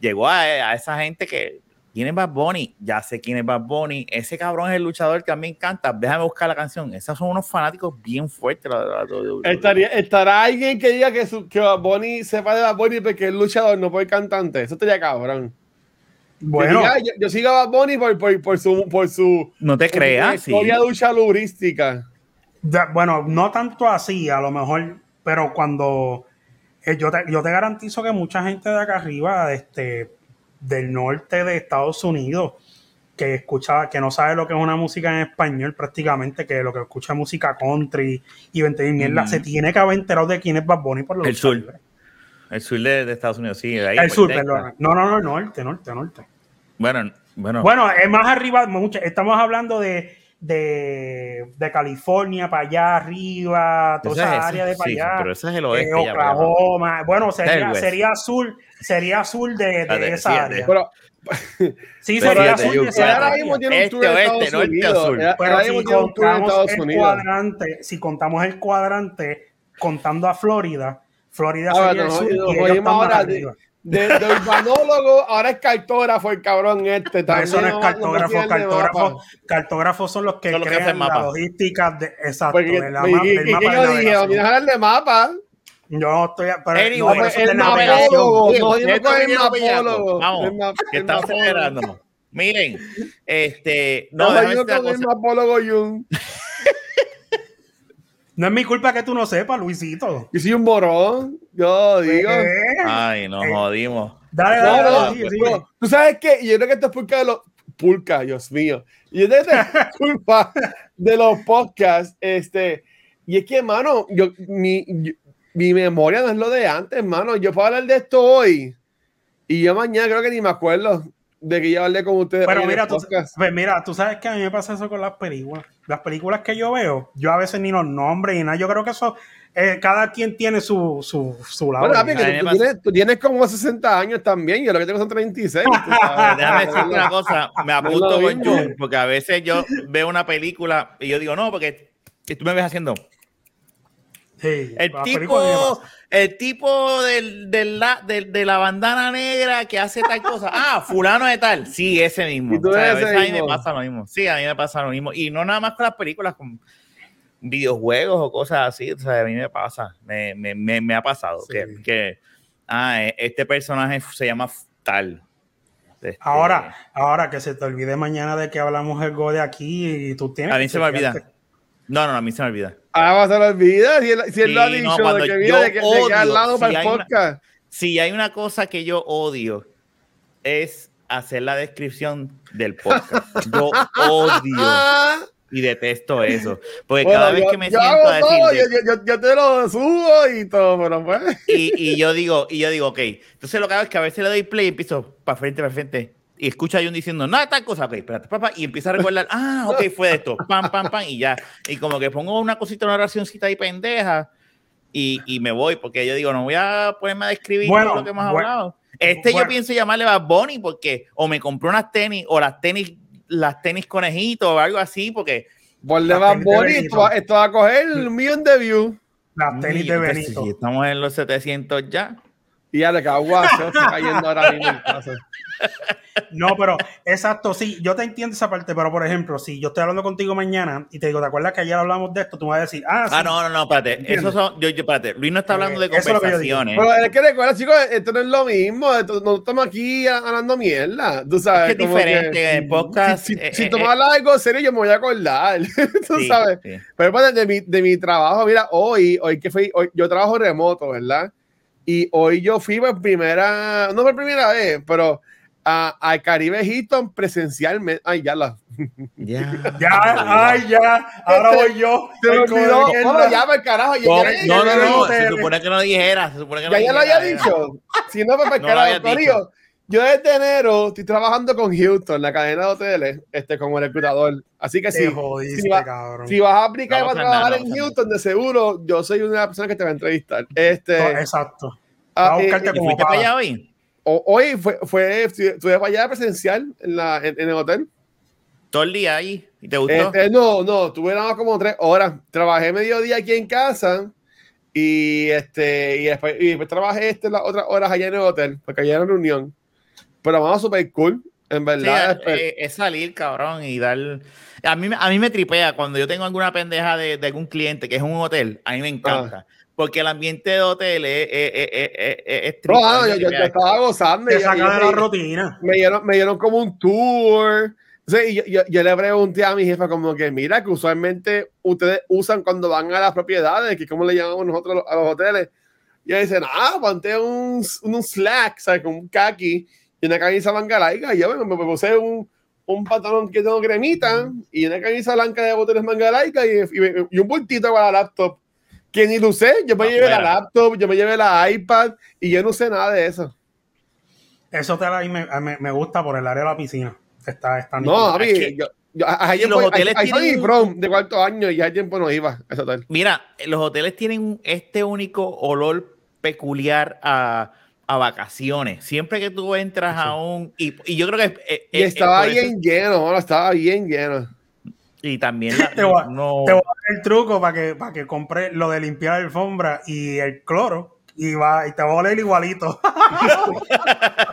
llegó a, a esa gente que tiene Bad Bunny, ya sé quién es Bad Bunny, ese cabrón es el luchador que a mí me encanta, déjame buscar la canción, esos son unos fanáticos bien fuertes. la- la- la WWE. Estaría, ¿Estará alguien que diga que, su, que Bad Bunny sepa de Bad Bunny porque es luchador, no por cantante? Eso estaría cabrón. Bueno, diga, yo, yo sigo a Bad Bunny por, por, por su, por su no te creas, sí. historia de lucha lurística. bueno, no tanto así, a lo mejor, pero cuando eh, yo, te, yo te garantizo que mucha gente de acá arriba, este, del norte de Estados Unidos, que escucha, que no sabe lo que es una música en español prácticamente, que lo que escucha es música country y 20 mil mierda, se tiene que haber enterado de quién es Bad Bunny por lo El sur. El sur de, Estados Unidos, sí. ahí, El sur, perdón. No, no, no, norte, norte, norte. Bueno, bueno, Bueno, es más arriba, mucho- estamos hablando de de, de California para allá arriba, toda esa es- área de para sí, allá. pero ese es el eh, oeste. ya, para allá. Oklahoma. Bueno, sería, sería azul, sería azul de, de Espérate, esa área. Pero, Sí, Pero sería de esa ahora mismo tiene un Este, oeste, norte, Pero ahora si contamos Estados el Unidos. cuadrante, si contamos el cuadrante contando a Florida, Florida Ahora, sería el sur y ellos están más ahora arriba. De, de urbanólogo, ahora es cartógrafo el cabrón este. También eso no es no- no cartógrafo, cartógrafo, mapa. cartógrafos son los que Son los que crean la mapas. logística de, exacto, Porque, de la y- ma- y- del y mapa que de yo dije, a de mapa. Yo no estoy, pero Anyway, no, el mapólogo, el mapólogo. Vamos, que el estamos acelerándonos. Miren, este, no, jodimos decirte con el mapólogo Jun. No es mi culpa que tú no sepas, Luisito. Yo soy un borrón. Yo digo. Eh, Ay, nos Eh, jodimos. Dale, No, dale, no, dale, sigue. no. Tú sabes que yo creo que esto es pulca de los. Pulca, Dios mío. Y yo creo que esto es culpa de los podcasts. Este, y es que, hermano, yo, mi, yo- mi memoria no es lo de antes, hermano. Yo puedo hablar de esto hoy. Y yo mañana creo que ni me acuerdo de que yo hablé con ustedes. Pero mira, tú, pues mira, tú sabes que a mí me pasa eso con las películas. Las películas que yo veo, yo a veces ni los nombres y nada. Yo creo que eso, eh, cada quien tiene su, su, su lado. Bueno, tú, tienes, tú tienes como 60 años también. Yo lo que tengo son 36. tú sabes. Déjame decirte una cosa, me apunto con. Jun, porque a veces yo veo una película y yo digo, no, porque y tú me ves haciendo. Sí, El tipo, el tipo del, del la- del- de la bandana negra que hace tal cosa. Ah, fulano de tal. Sí, ese mismo. O sea, a mí me pasa lo mismo. Sí, a mí me pasa lo mismo. Y no nada más con las películas, con videojuegos o cosas así. O sea, a mí me pasa. Me, me, me, me ha pasado Sí. que, que, ah, e- este personaje se llama tal. Este, Ahora, ahora que se te olvide mañana de que hablamos el go de aquí y tú tienes. A mí que se me olvida. No, no, a mí se me olvida. Ahora se lo olvida. Si él, si él lo ha dicho, no, de que viene, de que, de que al odio, lado si para el hay una- podcast. Si hay una cosa que yo odio es hacer la descripción del podcast. Yo odio Ah, y detesto eso. Porque bueno, cada vez yo- que me yo siento a todo, decir yo- yo te lo subo y todo, pero pues. y, y yo digo, y yo digo, ok. Entonces lo que hago es que a veces le doy play y empiezo para frente, para frente. Y escucho a Jun diciendo, no, tal cosa, ok, espérate, papá. Y empiezo a recordar, ah, ok, fue de esto, pam, pam, pam, y ya. Y como que pongo una cosita, una oracióncita ahí pendeja, y, y me voy, porque yo digo, no voy a ponerme a describir Bueno, todo lo que hemos bueno, hablado. Este yo bueno. pienso llamarle Bad Bunny, porque o me compré unas tenis, o las tenis, las tenis conejitos, o algo así, porque. Por Las Bad Bunny, esto, va- esto va a coger un millón de views. Las tenis de Benito. Si estamos en los 700 ya. Y ya le cago se está cayendo ahora mismo. No, pero exacto, sí, yo te entiendo esa parte, pero por ejemplo, si yo estoy hablando contigo mañana y te digo, ¿te acuerdas que ayer hablamos de esto? Tú me vas a decir, ah, sí, Ah, no, no, no, espérate. Eso son, yo, yo, espérate. Luis no está hablando de Eh, yo digo. conversaciones. Pero es que recuerda, chicos, esto no es lo mismo. Esto, no estamos aquí hablando mierda. Tú sabes. Es que es diferente. el podcast. Si, si, eh, si eh, tú me hablas algo serio, yo me voy a acordar. Tú sí, sabes. sí. Pero pues, de mi, de mi trabajo, mira, hoy, hoy que fui, hoy, yo trabajo remoto, ¿verdad? Y hoy yo fui por primera, no por primera vez, pero a- al Caribe Hilton presencialmente. Ay, ya la. Ya. ya, ay, ya, ahora voy yo. Se me olvidó. Oh, mierda. ya, el carajo. Ya, No, ya- no, no, no, Se supone que no dijera. Se supone que no Ya, ya lo había dicho. Si no, pues para el No lo carajo, habías Corillo, Yo desde enero estoy trabajando con Houston, la cadena de hoteles, este, como reclutador. Así que sí. jodiste, si va- cabrón. Si vas a aplicar No para nada, trabajar no en Houston, de seguro, yo soy una de las personas que te va a entrevistar. Este, No, Exacto. ah, Va a eh, buscarte eh, ¿Y como fuiste para. allá hoy? O- hoy fue, fue estuve para allá presencial en, la, en, en el hotel. Todo el día ahí. ¿Y te gustó? Este, no, no, tuve nada más como tres horas. Trabajé mediodía aquí en casa y, este, y, después, y después trabajé este, las otras horas allá en el hotel, porque allá era reunión. Pero vamos, súper cool, en Sí, verdad. Después- eh, es salir, cabrón, y dar. A mí, a mí me tripea cuando yo tengo alguna pendeja de, de algún cliente que es un hotel. A mí me encanta. Porque el ambiente de hotel es, es, es, es- no, ah, yo, me yo- yo estaba gozando. Te saca de la rutina. me dieron, me dieron como un tour. Y yo, yo- yo le pregunté a mi jefa como que, mira, que usualmente ustedes usan cuando van a las propiedades, que como le llamamos nosotros a los, a los hoteles. Y ella dice, ah, ponte un, un slack, ¿sabes? Con un khaki y una camisa manga larga. Y yo me, me puse un, un pantalón que tengo cremita y una camisa blanca de botones manga larga y, y- y un bultito para la laptop. Que ni lo usé, yo me Ah, llevé la laptop, yo me llevé la iPad y yo no sé nada de eso. Eso te la, me, me, me gusta por el área de la piscina. Está, está No, a mí, que- yo, Yo, los hoteles tienen prom de cuarto año y ya tiempo no iba a ese hotel. Mira, los hoteles tienen este único olor peculiar a, a vacaciones. Siempre que tú entras a un... Y, y yo creo que... eh, Y eh, estaba eso- bien lleno, mano, estaba bien lleno. Y también la- Te voy a- no, Te voy a dar el truco para que, para que compre lo de limpiar la alfombra y el cloro y va y te va a oler igualito.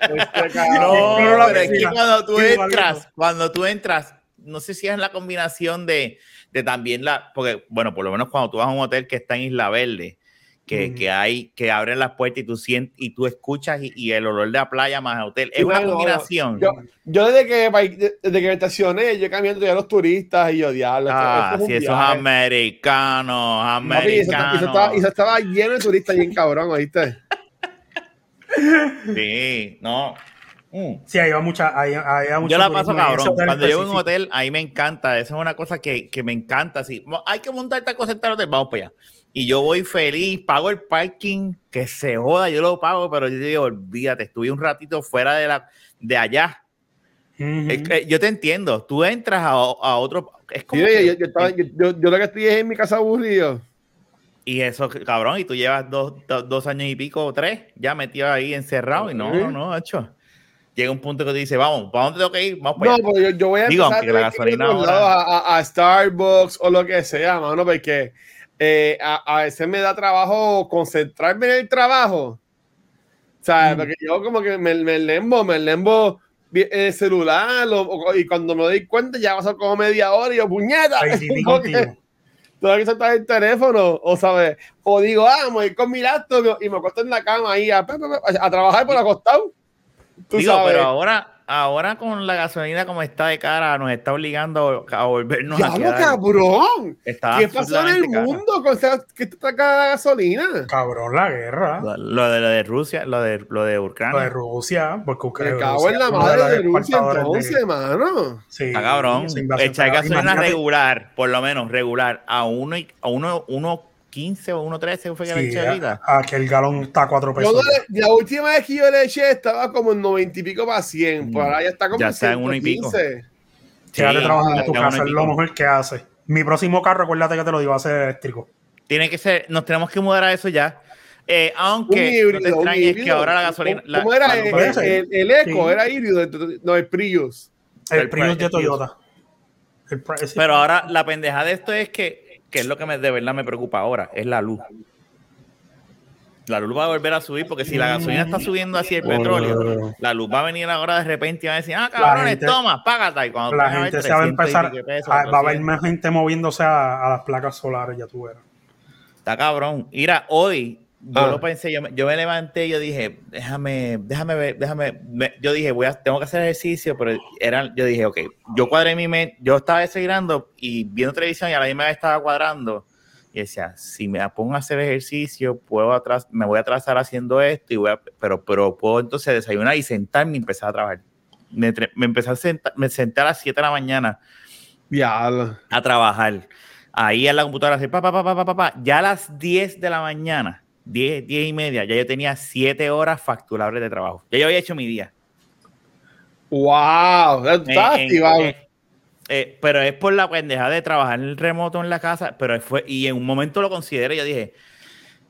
Este. No, Pero pero es que cuando tú igualito. entras, cuando tú entras, no sé si es la combinación de, de también la, porque bueno, por lo menos cuando tú vas a un hotel que está en Isla Verde, que, Mm. que hay, que abren las puertas y tú sientes, y tú escuchas y, y el olor de la playa más el hotel, es Sí, una combinación. Yo, yo desde que desde que me estacioné, yo cambiando ya los turistas y yo diablo. ah, si esos americanos, Papi, y y americanos. estaba, y eso estaba lleno de turistas bien cabrón, ¿oíste? Sí, no. Mm. Sí, ahí va mucha, ahí, ahí va mucho Yo la paso en cabrón. Cuando llego a un hotel, ahí me encanta. Eso es una cosa que, que me encanta. Sí, hay que montar esta cosa en tal hotel, vamos para allá. Y yo voy feliz, pago el parking, que se joda, yo lo pago, pero yo digo, olvídate, estuve un ratito fuera de, la, de allá. Yo te entiendo, tú entras a, a otro... Es como yo, que- yo, yo estaba- yo- yo- yo lo que estoy es en mi casa aburrido. y eso, cabrón, y tú llevas dos, dos, dos años y pico o tres ya metido ahí encerrado y no, no, no, hecho. Llega un punto que tú dices, vamos, ¿para dónde tengo que ir? Vamos para No, allá. pero yo, yo voy a Digo, empezar la gasolina ahora- a Starbucks o lo que sea, mano, porque eh, a, a veces me da trabajo concentrarme en el trabajo. O sea, Mm. porque yo como que me, me lembo, me lembo el celular o- o- y cuando me doy cuenta ya pasó como media hora y yo, puñeta, tengo que- tengo que soltar el teléfono, o sabes, o digo, ah, me voy con mi laptop y me acuesto en la cama ahí a, a trabajar por acostado. Tú Digo, sabes. pero ahora, ahora con la gasolina como está de cara, nos está obligando a volvernos a ¡Diablo, quedar. cabrón! Está ¿Qué pasó en el cara. mundo con esa, que te saca la gasolina? Cabrón, la guerra. Lo, lo de, lo de Rusia, lo de, lo de Ucrania. Lo de Rusia, porque Me Ucrania. cago en la madre de Rusia exportadores de- entonces, mano. Sí, Está cabrón. Echar gasolina Imagínate- regular, por lo menos regular, a uno y- a uno, uno 15 o 1.13 fue que le Sí, eché ahorita. a, a que el galón está a 4 Yo pesos. le- la última vez que yo le eché estaba como en 90 y pico para 100. Por Mm. ahora ya está como Ya en está en uno y pico. 115. Quédate Sí, trabajando en tu casa, es lo mejor que hace. Mi próximo carro, acuérdate que te lo digo, va a ser eléctrico. Tiene que ser, nos tenemos que mudar a eso ya. Eh, Un aunque no te híbrido, un extrañes que híbrido. ahora la gasolina. ¿Cómo, la- cómo era la- el, el, el- el Eco? Sí. Era híbrido, no, el Prius. El, El Prius Pri- de Prius. Toyota. El Pri- ese- Pero ahora la pendeja de esto es que, que es lo que me, de verdad me preocupa ahora, es la luz. La luz va a volver a subir porque si la gasolina está subiendo así el petróleo, la luz va a venir ahora de repente y va a decir, ah, cabrones, gente- toma, págata. Y cuando la gente se va a 300 y empezar, pesos, a- va a haber 400. más gente moviéndose a, a las placas solares, ya tú verás. Está cabrón. Mira, hoy yo Ah. lo pensé, yo me, yo me levanté y yo dije, déjame, déjame ver, déjame, me- yo dije, voy a, tengo que hacer ejercicio, pero era, yo dije, ok, yo cuadré mi mente, yo estaba desayunando y viendo televisión y a la misma vez estaba cuadrando y decía, si me pongo a hacer ejercicio, puedo atrás, me voy a atrasar haciendo esto y voy a, pero, pero puedo entonces desayunar y sentarme y empezar a trabajar. Me, me empecé a sentar, me senté a las 7 de la mañana Diablo. a trabajar. Ahí en la computadora, así, pa, pa, pa, pa, pa, pa, pa. ya a las 10 de la mañana, 10, 10 y media, ya yo tenía 7 horas facturables de trabajo. Ya yo había hecho mi día. ¡Wow! Activado. eh, eh, pero es por la pendeja de trabajar en el remoto en la casa, pero fue, y en un momento lo consideré, yo dije,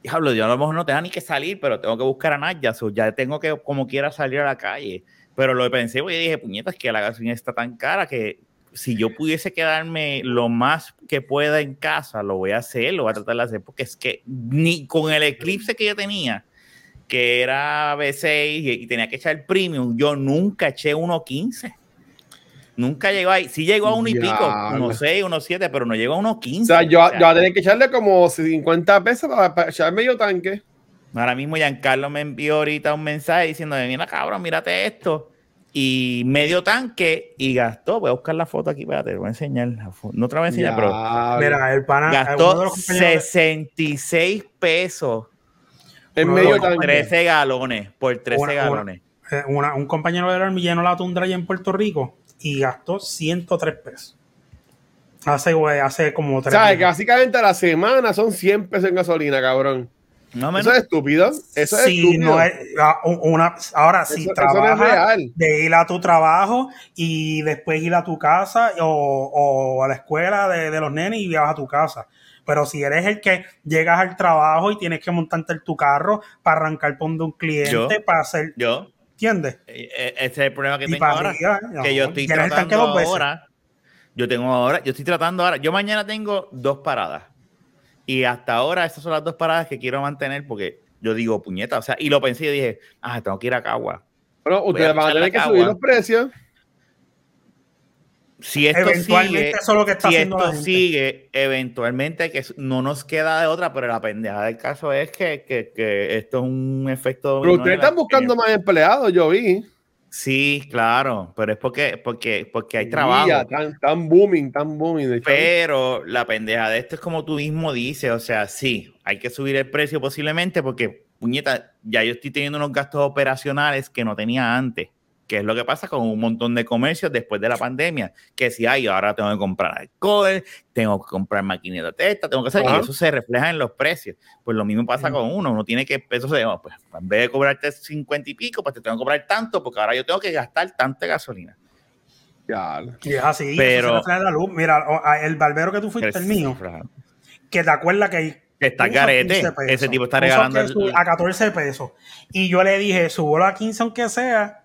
diablo, yo a lo mejor no tengo ni que salir, pero tengo que buscar a Naya, so ya tengo que como quiera salir a la calle. Pero lo pensé, porque dije, puñetas, que la gasolina está tan cara que si yo pudiese quedarme lo más que pueda en casa, lo voy a hacer, lo voy a tratar de hacer, porque es que ni con el eclipse que yo tenía, que era B6 y, y tenía que echar el premium, yo nunca eché 1.15. Nunca llegó ahí. Sí llegó a uno y pico, Diablo. 1.6, 1.7, pero no llegó a 1.15. O sea, yo, O sea, yo voy a tener que echarle como 50 pesos para, para echar medio tanque. Ahora mismo Giancarlo me envió ahorita un mensaje diciendo, mira cabrón, mírate esto. Y medio tanque y gastó, voy a buscar la foto aquí, espérate, te voy a enseñar. la No te la voy a enseñar, pero. Mira, el pana. de gastó los compañeros- 66 pesos en medio tanque. 13 galones, por 13 Una- una- galones. eh, una- un compañero de él llenó la tundra allá en Puerto Rico y gastó 103 pesos. Hace, güey, hace como tres ¿Sabes? Básicamente a la semana son 100 pesos en gasolina, cabrón. No. Eso es estúpido. Eso es Sí, estúpido. no es- una, ahora sí, Eso- eso no es trabajas real. de ir a tu trabajo y después ir a tu casa o, o a la escuela de, de los nenes y viajas a tu casa. Pero si eres el que llegas al trabajo y tienes que montarte en tu carro para arrancar por donde un cliente, Yo. para hacer, Yo, ¿entiendes? eh, eh, ese es el problema que Y tengo para ahora. arriba, no, que yo estoy tratando ahora. Yo tengo ahora, yo estoy tratando ahora. Yo mañana tengo dos paradas. Y hasta ahora esas son las dos paradas que quiero mantener porque yo digo, puñeta, o sea, y lo pensé y dije, ah, tengo que ir a Cagua. Bueno, ustedes van a tener que cagua. subir los precios. Si esto Eventualmente sigue, eso es lo que está si haciendo la esto gente. sigue, eventualmente que no nos queda de otra, pero la pendeja del caso es que, que, que esto es un efecto. Pero ustedes están buscando más empleados, yo vi. Sí, claro, pero es porque, porque, porque hay trabajo. Tan, tan booming, tan booming. de. Pero la pendeja de esto es como tú mismo dices, o sea, sí, hay que subir el precio posiblemente porque, puñeta, ya yo estoy teniendo unos gastos operacionales que no tenía antes, que es lo que pasa con un montón de comercios después de la pandemia, que si hay, ahora tengo que comprar alcohol, tengo que comprar maquinitas de testa, tengo que hacer, Ajá. y eso se refleja en los precios. Pues lo mismo pasa con uno, uno tiene que, eso se, pues en vez de cobrarte 50 y pico, pues te tengo que cobrar tanto, porque ahora yo tengo que gastar tanta gasolina. Ya. Y es así, Pero- eso se refleja en la luz. Mira, el barbero que tú fuiste, el mío, que te acuerdas que está puso garete, 15 pesos. ese tipo está regalando el- a 14 pesos. Y yo le dije, subo a 15 aunque sea,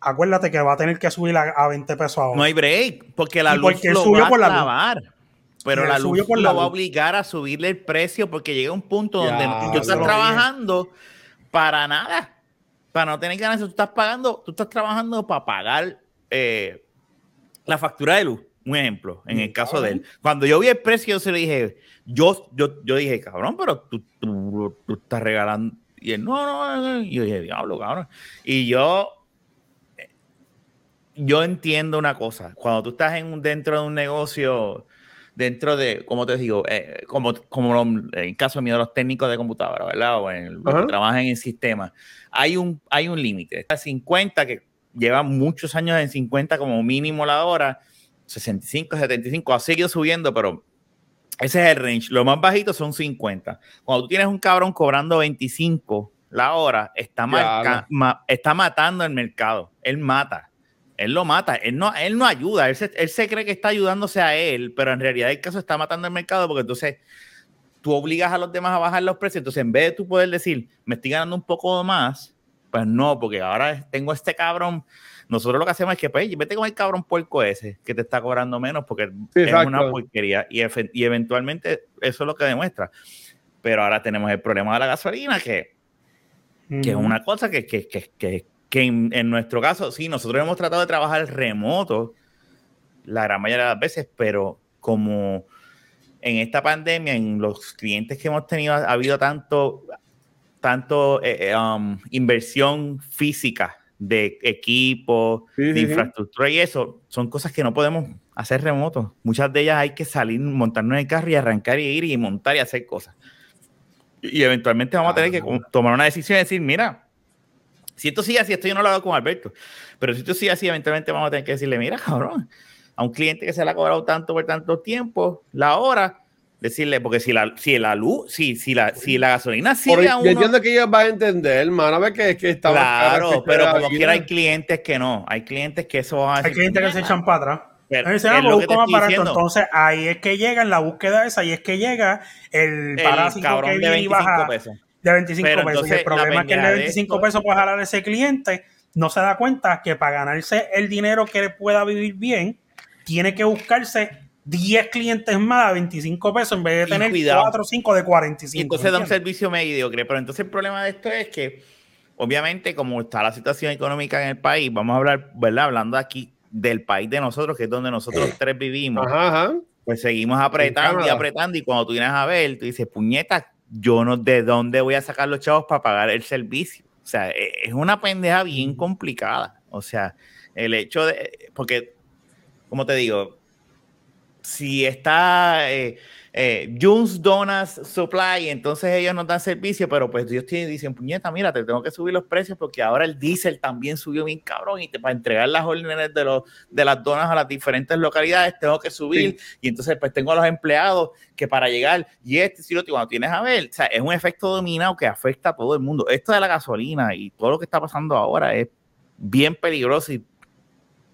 acuérdate que va a tener que subir a, a 20 pesos ahora. No hay break, porque la luz porque lo subió va por la a luz. clavar. Pero la luz por lo va a obligar a subirle el precio porque llega un punto donde Ya, tú estás trabajando para nada, para no tener ganancias. Tú estás pagando, tú estás trabajando para pagar eh, la factura de luz. Un ejemplo, en el caso de él. Cuando yo vi el precio, yo se le dije, yo, yo, yo dije, cabrón, pero tú, tú, tú estás regalando. Y él, no, no, no. Y yo dije, diablo, cabrón. Y yo, yo entiendo una cosa. Cuando tú estás en un, dentro de un negocio, dentro de, como te digo, eh, como, como en el caso mío de los técnicos de computadora, ¿verdad? O en los que trabajan en sistema, hay un, hay un límite. Está 50, que lleva muchos años en 50 como mínimo la hora, 65, 75, ha seguido subiendo, pero ese es el range. Lo más bajito son 50. Cuando tú tienes un cabrón cobrando 25 la hora, está, marca- ma- está matando el mercado. Él mata. Él lo mata. Él no, él no ayuda. Él se, él se cree que está ayudándose a él, pero en realidad el caso está matando el mercado porque entonces tú obligas a los demás a bajar los precios. Entonces, en vez de tú poder decir, me estoy ganando un poco más, pues no, porque ahora tengo este cabrón. Nosotros lo que hacemos es que, pues, vete con el cabrón puerco ese que te está cobrando menos porque Sí, es exacto. una porquería y, y eventualmente eso es lo que demuestra. Pero ahora tenemos el problema de la gasolina, que, que es una cosa que, que, que, que, en, en nuestro caso, sí, nosotros hemos tratado de trabajar remoto la gran mayoría de las veces, pero como en esta pandemia, en los clientes que hemos tenido, ha habido tanto, tanto eh, eh, um, inversión física de equipo, Sí, de sí, sí. infraestructura y eso, son cosas que no podemos hacer remoto. Muchas de ellas hay que salir, montarnos en el carro y arrancar y ir y montar y hacer cosas. Y eventualmente vamos a tener que tomar una decisión y decir, mira, si esto sigue así, esto yo no lo hago con Alberto, pero si esto sigue así, eventualmente vamos a tener que decirle, mira, cabrón, a un cliente que se le ha cobrado tanto por tanto tiempo, la hora, decirle, porque si la, si la luz, si, si, la, si la gasolina Por- sigue a yo uno, entiendo que ellos van a entender, hermano, a ver que, que está claro, que pero como quiera hay clientes que no, hay clientes que eso van a Hay decir, clientes que se "Mira, echan para atrás. pero es lo que te estoy. Entonces ahí es que llega en la búsqueda esa, ahí es que llega el, el parásito cabrón que de viene y 25 baja pesos. De 25 Pero pesos. y entonces, el problema es que el de pendeja de 25 esto- pesos para jalar a ese cliente no se da cuenta que para ganarse el dinero que le pueda vivir bien, tiene que buscarse 10 clientes más a 25 pesos en vez de tener cuidado. 4 o 5 de 45. Y entonces da un servicio mediocre. Pero entonces el problema de esto es que, obviamente, como está la situación económica en el país, vamos a hablar, ¿verdad? Hablando aquí del país de nosotros, que es donde nosotros tres vivimos, Ajá, ajá. pues seguimos apretando y apretando. Y cuando tú vienes a ver, tú dices, puñeta, yo no, ¿de dónde voy a sacar los chavos para pagar el servicio? O sea, e- es una pendeja bien complicada. O sea, el hecho de, porque, como te digo, si está, eh, eh, June's Donuts Supply, entonces ellos nos dan servicio, pero pues ellos tienen, dicen, puñeta, mira, te tengo que subir los precios porque ahora el diésel también subió bien cabrón y te, para entregar las órdenes de, los, de las donas a las diferentes localidades tengo que subir y entonces pues tengo a los empleados que para llegar y este, si lo cuando tienes a ver, o sea, es un efecto dominado que afecta a todo el mundo. Esto de la gasolina y todo lo que está pasando ahora es bien peligroso y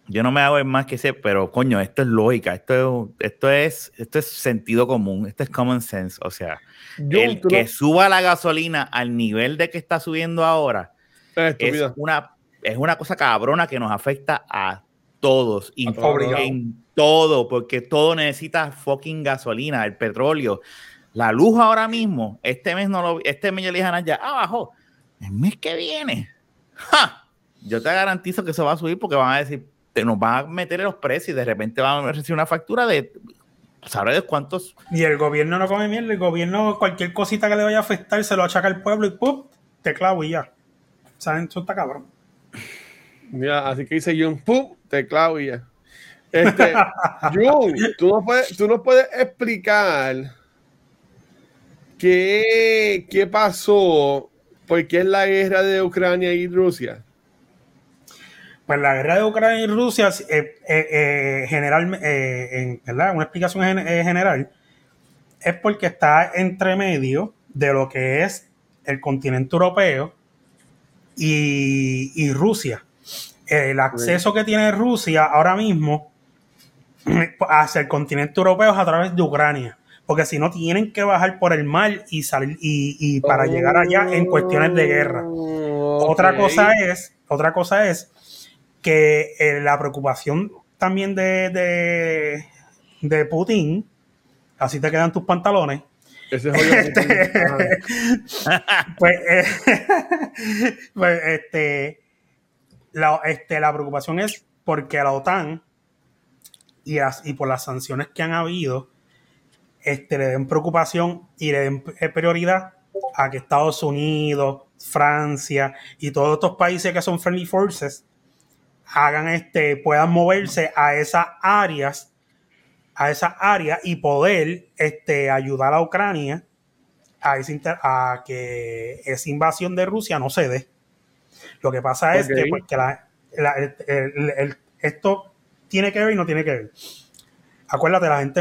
yo no me hago más que ser, pero coño, esto es lógica, esto es, esto es, esto es sentido común, esto es common sense. O sea, el que suba la gasolina al nivel de que está subiendo ahora es, una, es una cosa cabrona que nos afecta a todos y en todo, porque todo necesita fucking gasolina, el petróleo. La luz ahora mismo, este mes no lo este mes yo le dije a ya abajo, el mes que viene, yo te garantizo que eso va a subir porque van a decir, nos van a meter en los precios y de repente van a recibir una factura de ¿sabes cuántos? Y el gobierno no come mierda, el gobierno cualquier cosita que le vaya a afectar se lo achaca al pueblo y ¡pum! te clavo y ya. ¿Saben? Eso está cabrón. Mira, así que dice Jun, ¡pum! te clavo y ya. Este, Jun, ¿tú nos, puedes, tú nos puedes explicar qué, qué pasó, por qué es la guerra de Ucrania y Rusia. Pues la guerra de Ucrania y Rusia, eh, eh, eh general, eh, ¿verdad? Una explicación general, es porque está entre medio de lo que es el continente europeo y, Rusia. El acceso que tiene Rusia ahora mismo hacia el continente europeo es a través de Ucrania. Porque si no, tienen que bajar por el mar y salir y, para llegar allá en cuestiones de guerra. Otra cosa es, otra cosa es que eh, la preocupación también de, de, Putin, así te quedan tus pantalones. Ese este, pues, eh, pues, este, la, este, la preocupación es porque la OTAN y, y por las sanciones que han habido, este, le den preocupación y le den eh, prioridad a que Estados Unidos, Francia y todos estos países que son friendly forces hagan este, puedan moverse a esas áreas, a esas áreas y poder este, ayudar a Ucrania a, a que esa invasión de Rusia no se dé. Lo que pasa es que, pues, esto tiene que ver y no tiene que ver. Acuérdate, la gente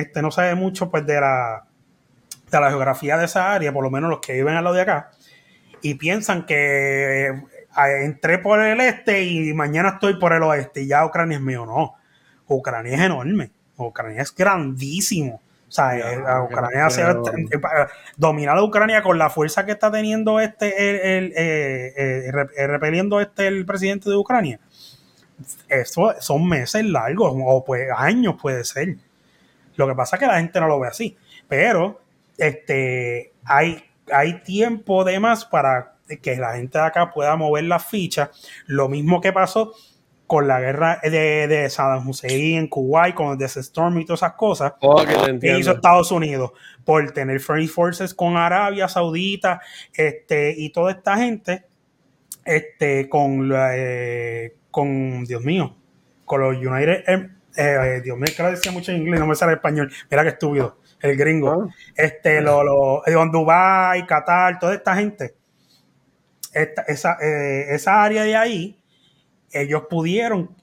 este, no sabe mucho pues, de, la, de la geografía de esa área, por lo menos los que viven al lado de acá, y piensan que entré por el este y mañana estoy por el oeste y ya Ucrania es mío. No, Ucrania es enorme, Ucrania es grandísimo. O sea, eh, Ucrania eh, dominar a Ucrania con la fuerza que está teniendo este, el, eh, repeliendo este el presidente de Ucrania. Eso son meses largos, o pues años puede ser. Lo que pasa es que la gente no lo ve así. Pero este hay, hay tiempo de más para que la gente de acá pueda mover las fichas. Lo mismo que pasó con la guerra de, de Saddam Hussein en Kuwait, con el Desert Storm y todas esas cosas que hizo Estados Unidos por tener Free Forces con Arabia Saudita este, y toda esta gente este, con, eh, con, Dios mío, con los United, eh, eh, Dios mío, que lo decía mucho en inglés, no me sale español, mira que estúpido, el gringo, ah. este, lo, lo, Dubai, Qatar, toda esta gente esa, eh, esa área de ahí, ellos pudieron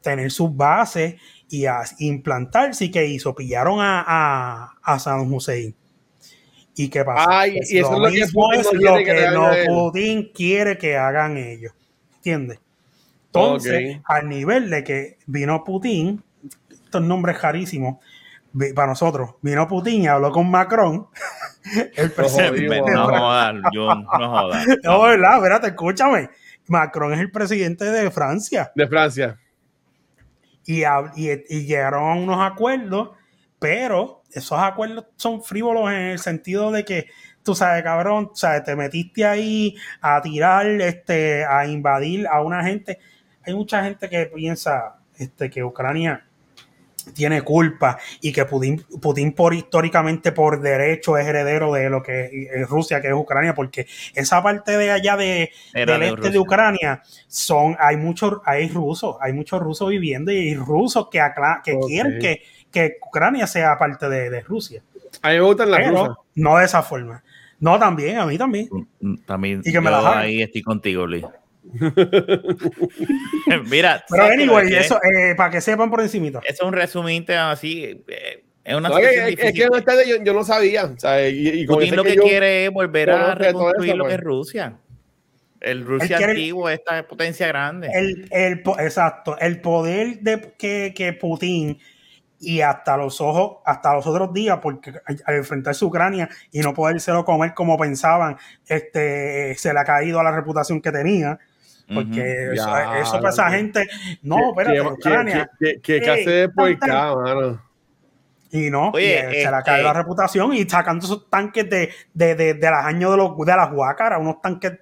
tener sus bases y implantarse y que hizo, pillaron a, a, a San Hussein. ¿Y qué pasa? Pues y eso lo es lo que Putin, quiere que hagan ellos. ¿Entiendes? Entonces, al nivel de que vino Putin, estos nombres carísimos, para nosotros, vino Putin y habló con Macron El presidente. No, jodas, no jodas. No, verdad, espérate, escúchame. Macron es el presidente de Francia. De Francia. Y, y, llegaron a unos acuerdos, pero esos acuerdos son frívolos en el sentido de que, tú sabes, cabrón, sabes, te metiste ahí a tirar, este, a invadir a una gente. Hay mucha gente que piensa este, que Ucrania tiene culpa y que Putin, Putin por históricamente por derecho es heredero de lo que es Rusia, que es Ucrania, porque esa parte de allá de, del este de Ucrania son, hay muchos, hay rusos, hay muchos rusos viviendo y hay rusos que, que quieren que, que Ucrania sea parte de, de Rusia. A mí me gustan las Pero rusas. no de esa forma. No, también, a mí también. Mm, También Y que me yo la hagan. ahí estoy contigo, Luis. Mira, Pero anyway, que eso, eh, para que sepan por encimita. es un resuminte así. eh, Es una No, es, que no está de- yo, yo no sabía. o sea, y, y como Putin lo que, yo- quiere es volver a reconstruir eso, lo que pues. es Rusia. El Rusia quiere- antiguo, esta potencia grande. El, el exacto, el poder de que, que Putin y hasta los ojos, hasta los otros días, porque al, al enfrentarse a Ucrania y no podérselo comer como pensaban, este se le ha caído a la reputación que tenía. Porque eso, Ya, eso para esa gente, no, espérate, que- Ucrania. Ey, clase de tan, puerca, mano. Y no, Oye, y, eh, se le ha caído este- la reputación y sacando esos tanques de, de, de, de las años de, los, de las guácaras, unos tanques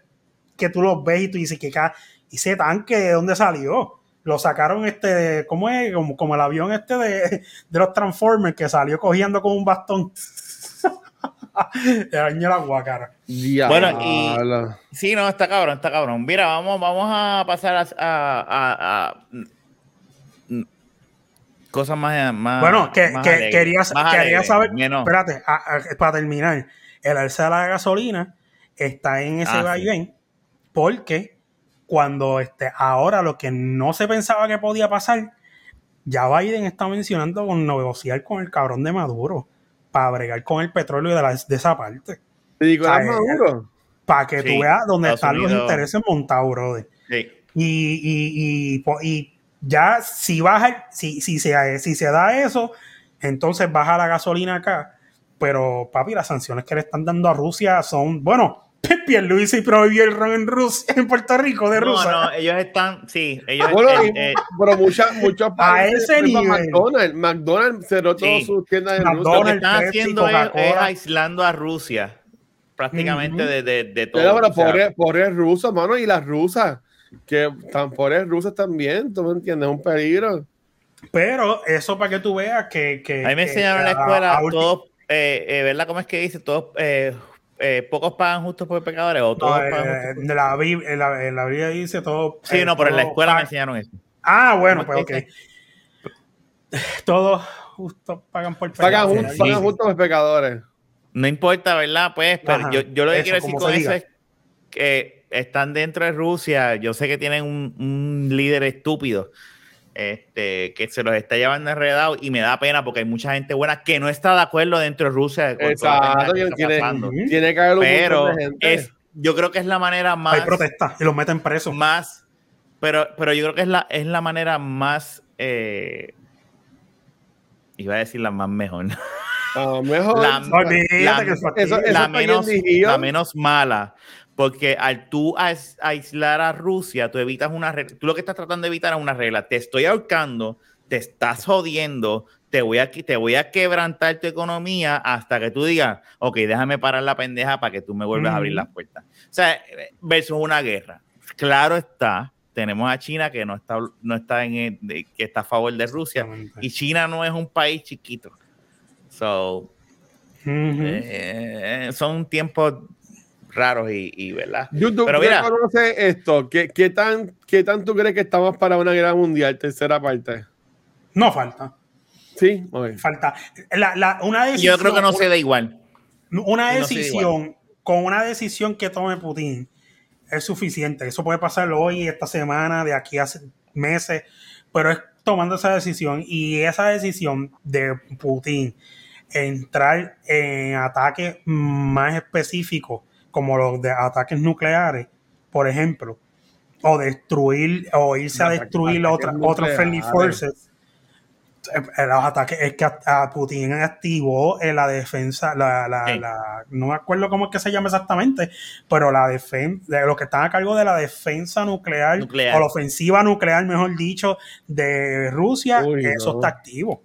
que tú los ves y tú dices que ca- ¿y ese tanque de dónde salió. Lo sacaron este, ¿cómo es? Como, como el avión este de, de los Transformers que salió cogiendo con un bastón. el año de las guácaras. Bueno, y- Diablo. Sí, no, está cabrón, está cabrón. Mira, vamos, vamos a pasar a, a- a- a- cosas más, más Bueno, que, más que alegres, quería, más quería alegres, saber, menos- espérate, a- a- para terminar, el alza de la gasolina está en ese Ah, sí. vaivén porque cuando este, ahora lo que no se pensaba que podía pasar, ya Biden está mencionando con negociar con el cabrón de Maduro para bregar con el petróleo de, la- de esa parte. Te digo, ¿eres eh, Maduro? Para que Sí, tú veas dónde están los intereses montados, brother. Sí. Y, y, y, y ya si baja, si, si, se, si se da eso, entonces baja la gasolina acá. Pero, papi, las sanciones que le están dando a Rusia son, bueno, Pierluisi prohibió el ron en Rusia, en Puerto Rico, de No, Rusia. no, ellos están, sí, ellos Bueno, eh, eh, pero muchas, muchos países, ese nivel. McDonald's, McDonald's cerró todas Sí. sus tiendas en McDonald's, lo que Rusia. están Pepsi, haciendo es, aislando a Rusia prácticamente de, de, de todo. Pero, pero o sea, pobres, pobres rusos, mano, y las rusas, que tan pobres rusas también, ¿tú me entiendes? Es un peligro. Pero eso para que tú veas que. que a mí me enseñaron en la a- escuela, a todos, eh, eh, ¿verdad? ¿Cómo es que dice? Todos, eh, eh, pocos pagan justos por pecadores o todos no, pagan eh, justos por- de la, en la, en la Biblia dice todo. Sí, eh, no, pero en la escuela me enseñaron eso. Ah, bueno, ¿Cómo pues es ok. Todos justos pagan por Pagan, pecado. ju- sí. pagan justo los pecadores. No importa, ¿verdad? Pues, pero Ajá, yo, yo lo que eso, quiero decir con eso es que están dentro de Rusia. Yo sé que tienen un, un líder estúpido este, que se los está llevando enredado y me da pena porque hay mucha gente buena que no está de acuerdo dentro de Rusia. la Exacto, que tiene, tiene que haber un Pero de gente. es, yo creo que es la manera más Hay protestas y los meten presos. más, pero, pero yo creo que es la, es la manera más, eh, iba a decir la más mejor, Ah, mejor. la- la- la, menos, la menos mala, porque al tú ais- aislar a Rusia, tú evitas una regla, tú lo que estás tratando de evitar es una regla, te estoy ahorcando, te estás jodiendo, te voy a, te voy a quebrantar tu economía hasta que tú digas, ok, déjame parar la pendeja para que tú me vuelvas a abrir las puertas. O sea, versus una guerra. Claro está, tenemos a China que no está, no está en el- que está a favor de Rusia y China no es un país chiquito. So, eh, son tiempos raros y, y ¿verdad? YouTube, Pero ¿tú mira. reconoces esto? ¿Qué, qué, tan, ¿Qué tan tú crees que estamos para una guerra mundial, tercera parte? No falta. Sí, ok. Falta. La, la- una decisión, Yo creo que no se da igual. Una no decisión, con una decisión que tome Putin, es suficiente. Eso puede pasar hoy, esta semana, de aquí a se- meses, pero es tomando esa decisión y esa decisión de Putin entrar en ataques más específicos, como los de ataques nucleares, por ejemplo, o destruir, o irse a destruir ataques otra, friendly forces. Eh, eh, Los ataques es que a, Putin activó en la defensa, la, la- Sí. la- no me acuerdo cómo es que se llama exactamente, pero la defensa, de los que están a cargo de la defensa nuclear, Nuclear. o la ofensiva nuclear, mejor dicho, de Rusia, Uy, eso no. está activo.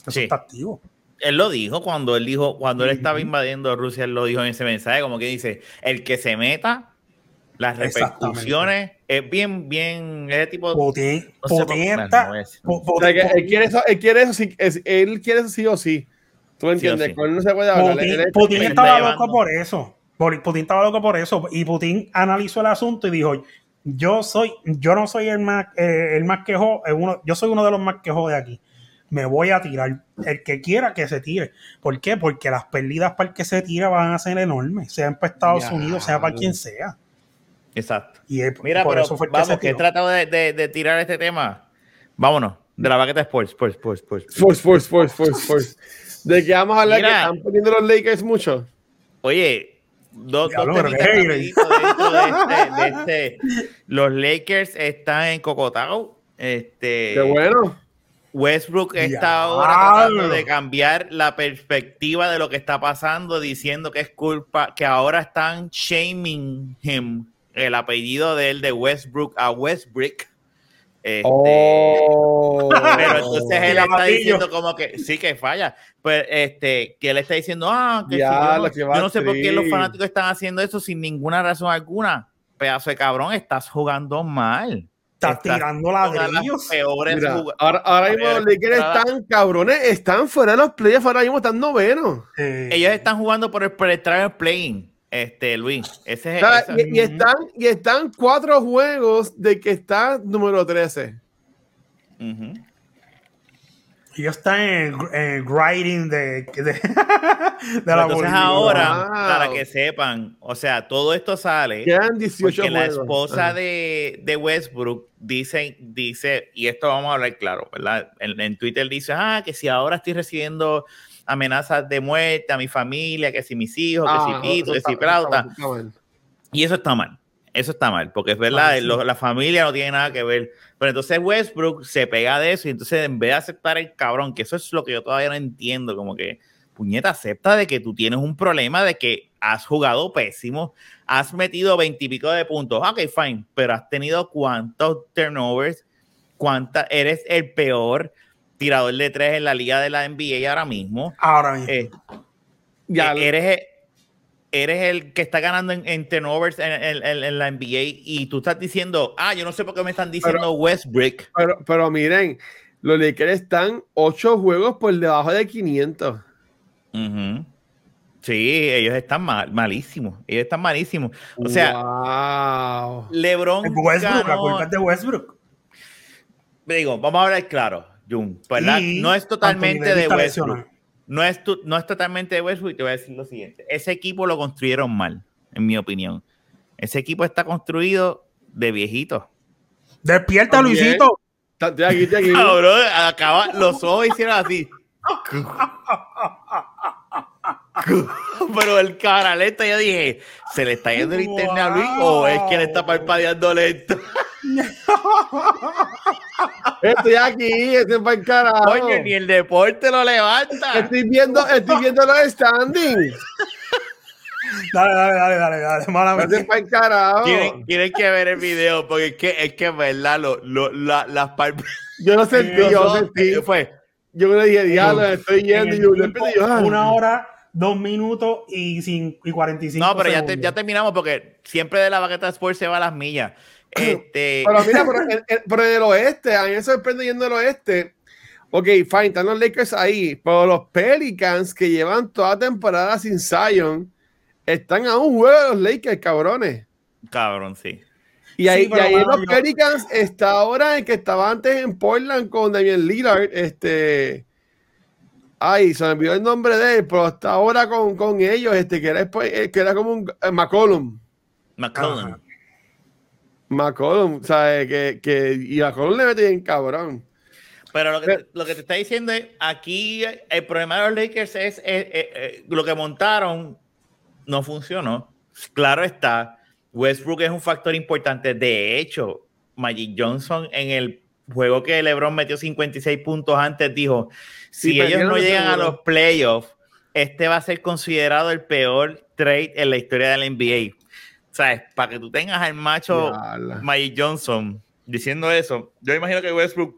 Eso Sí. está activo. Él lo dijo cuando él dijo, cuando él estaba invadiendo Rusia, él lo dijo en ese mensaje, como que dice, el que se meta, las repercusiones, es bien, bien, ese tipo Putin, no está. no O sea, él quiere eso, él quiere eso, sí, es- él quiere eso sí o sí. ¿Tú me entiendes? sí. Él no se puede hablar. Putin, Él Putin estaba está loco llevando- por eso. Por- Putin estaba loco por eso. Y Putin analizó el asunto y dijo: Yo soy, yo no soy el más, eh, el más quejo, eh, uno, yo soy uno de los más quejos de aquí. Me voy a tirar. El que quiera que se tire. ¿Por qué? Porque las pérdidas para el que se tira van a ser enormes, sea para Estados Ya. Unidos, sea para quien sea. Exacto. Y es- Mira, por pero eso fue que vamos, que he tratado de, de- de tirar este tema. Vámonos, de la baqueta Sports, Sports, Sports, Sports. Force, force, force, force, force. ¿De qué vamos a hablar? Mira. Que están poniendo los Lakers mucho. Oye, dos, dos de este, de este. Los Lakers están en Cocotao. Este, Qué bueno. Westbrook está ahora tratando de cambiar la perspectiva de lo que está pasando, diciendo que es culpa, que ahora están shaming him, el apellido de él de Westbrook a Westbrick. Este, Oh. Pero entonces él está diciendo como que sí que falla. Pues este, que él está diciendo, ah, que si Ya, yo, no, que yo no sé por qué los fanáticos están haciendo eso sin ninguna razón alguna. Pedazo de cabrón, estás jugando mal. Estás tirando ladrillos. peores Mira, ahora, ahora mismo los Lakers están cabrones, están fuera de los playoffs, ahora mismo están novenos. Eh, Ellos están jugando por el, por el playing, este, Luis. Ese O sea, y, y están, y están cuatro juegos de que está número 13. Ujú. Ellos están en el, en el grinding de, de, de la entonces bolita. ahora, Wow. para que sepan, o sea, todo esto sale Quedan 18 porque la esposa Ajá. de, de Westbrook dice, dice, y esto vamos a hablar claro, ¿verdad? En, en Twitter dice, ah, que si ahora estoy recibiendo amenazas de muerte a mi familia, que si mis hijos, que Ah, si Pito, eso que si Plauta. Y eso está mal. Eso está mal, porque es verdad, Ah, sí. lo- la familia no tiene nada que ver. Pero entonces Westbrook se pega de eso y entonces en vez de aceptar el cabrón, que eso es lo que yo todavía no entiendo, como que, puñeta, acepta de que tú tienes un problema, de que has jugado pésimo, has metido veintipico de puntos, ok, fine, pero has tenido cuántos turnovers, cuánta, eres el peor tirador de tres en la liga de la NBA ahora mismo. Ahora mismo. Eh, Ya, eh, eres, eres el que está ganando en, en turnovers en, en- en- en la NBA y tú estás diciendo, ah, yo no sé por qué me están diciendo Westbrook. pero, pero miren, los Lakers están 8 juegos por debajo de 500. Ujú. Sí, ellos están mal, malísimos. Ellos están malísimos. O sea, wow. LeBron Es Westbrook, la culpa es de Westbrook. digo, vamos a hablar claro, Jun, ¿verdad? Y No es totalmente de Westbrook. lesionado. No es, tu- no es totalmente de Westbrook. y Te voy a decir lo siguiente. Ese equipo lo construyeron mal, en mi opinión. Ese equipo está construido de viejitos. Despierta, También. Luisito. Está- Estoy aquí, estoy aquí. Cabrón, acaba, los ojos hicieron así. Pero el canaleta yo dije, ¿se le está yendo el internet a Luis o es que le está parpadeando lento? Estoy aquí, estoy para el carajo. Oye, ni el deporte lo levanta. Estoy viendo, estoy viendo los standings. Dale, dale, dale, dale, dale. Mala. Estoy para el carajo. Tienen, tienen que ver el video porque es que es que en verdad lo, lo- la- las palpas Yo no sentí, yo no sentí. fue Yo le dije, diablo, estoy yendo. Y yo, yo, tiempo, ah. una hora, dos minutos y, cin- y 45 no pero ya, te- ya terminamos porque siempre de la baqueta Sports se va a las millas este Pero mira, en- pero en el oeste, a mí me sorprende yendo al oeste. Ok, fine, están los Lakers ahí, pero los Pelicans que llevan toda temporada sin Zion están a un juego de los Lakers, cabrones. cabrón sí Y ahí, Sí, y ahí los yo- Pelicans está ahora el que estaba antes en Portland con Damian Lillard, este. Ay, se me olvidó el nombre de él, pero está ahora con, con ellos, este, que era, eh, que era como un eh, McCollum. McCollum Ajá. McCollum, ¿sabes? Que, que, y McCollum le mete bien cabrón. Pero lo que, te, lo que te está diciendo es, aquí el problema de los Lakers es, eh, eh, eh, lo que montaron no funcionó. Claro está, Westbrook es un factor importante. De hecho, Magic Johnson en el juego que LeBron metió 56 puntos antes dijo, si Sí, ellos no llegan a los playoffs, este va a ser considerado el peor trade en la historia de la NBA. ¿Sabes? Para que tú tengas al macho. Magic Johnson diciendo eso, yo imagino que Westbrook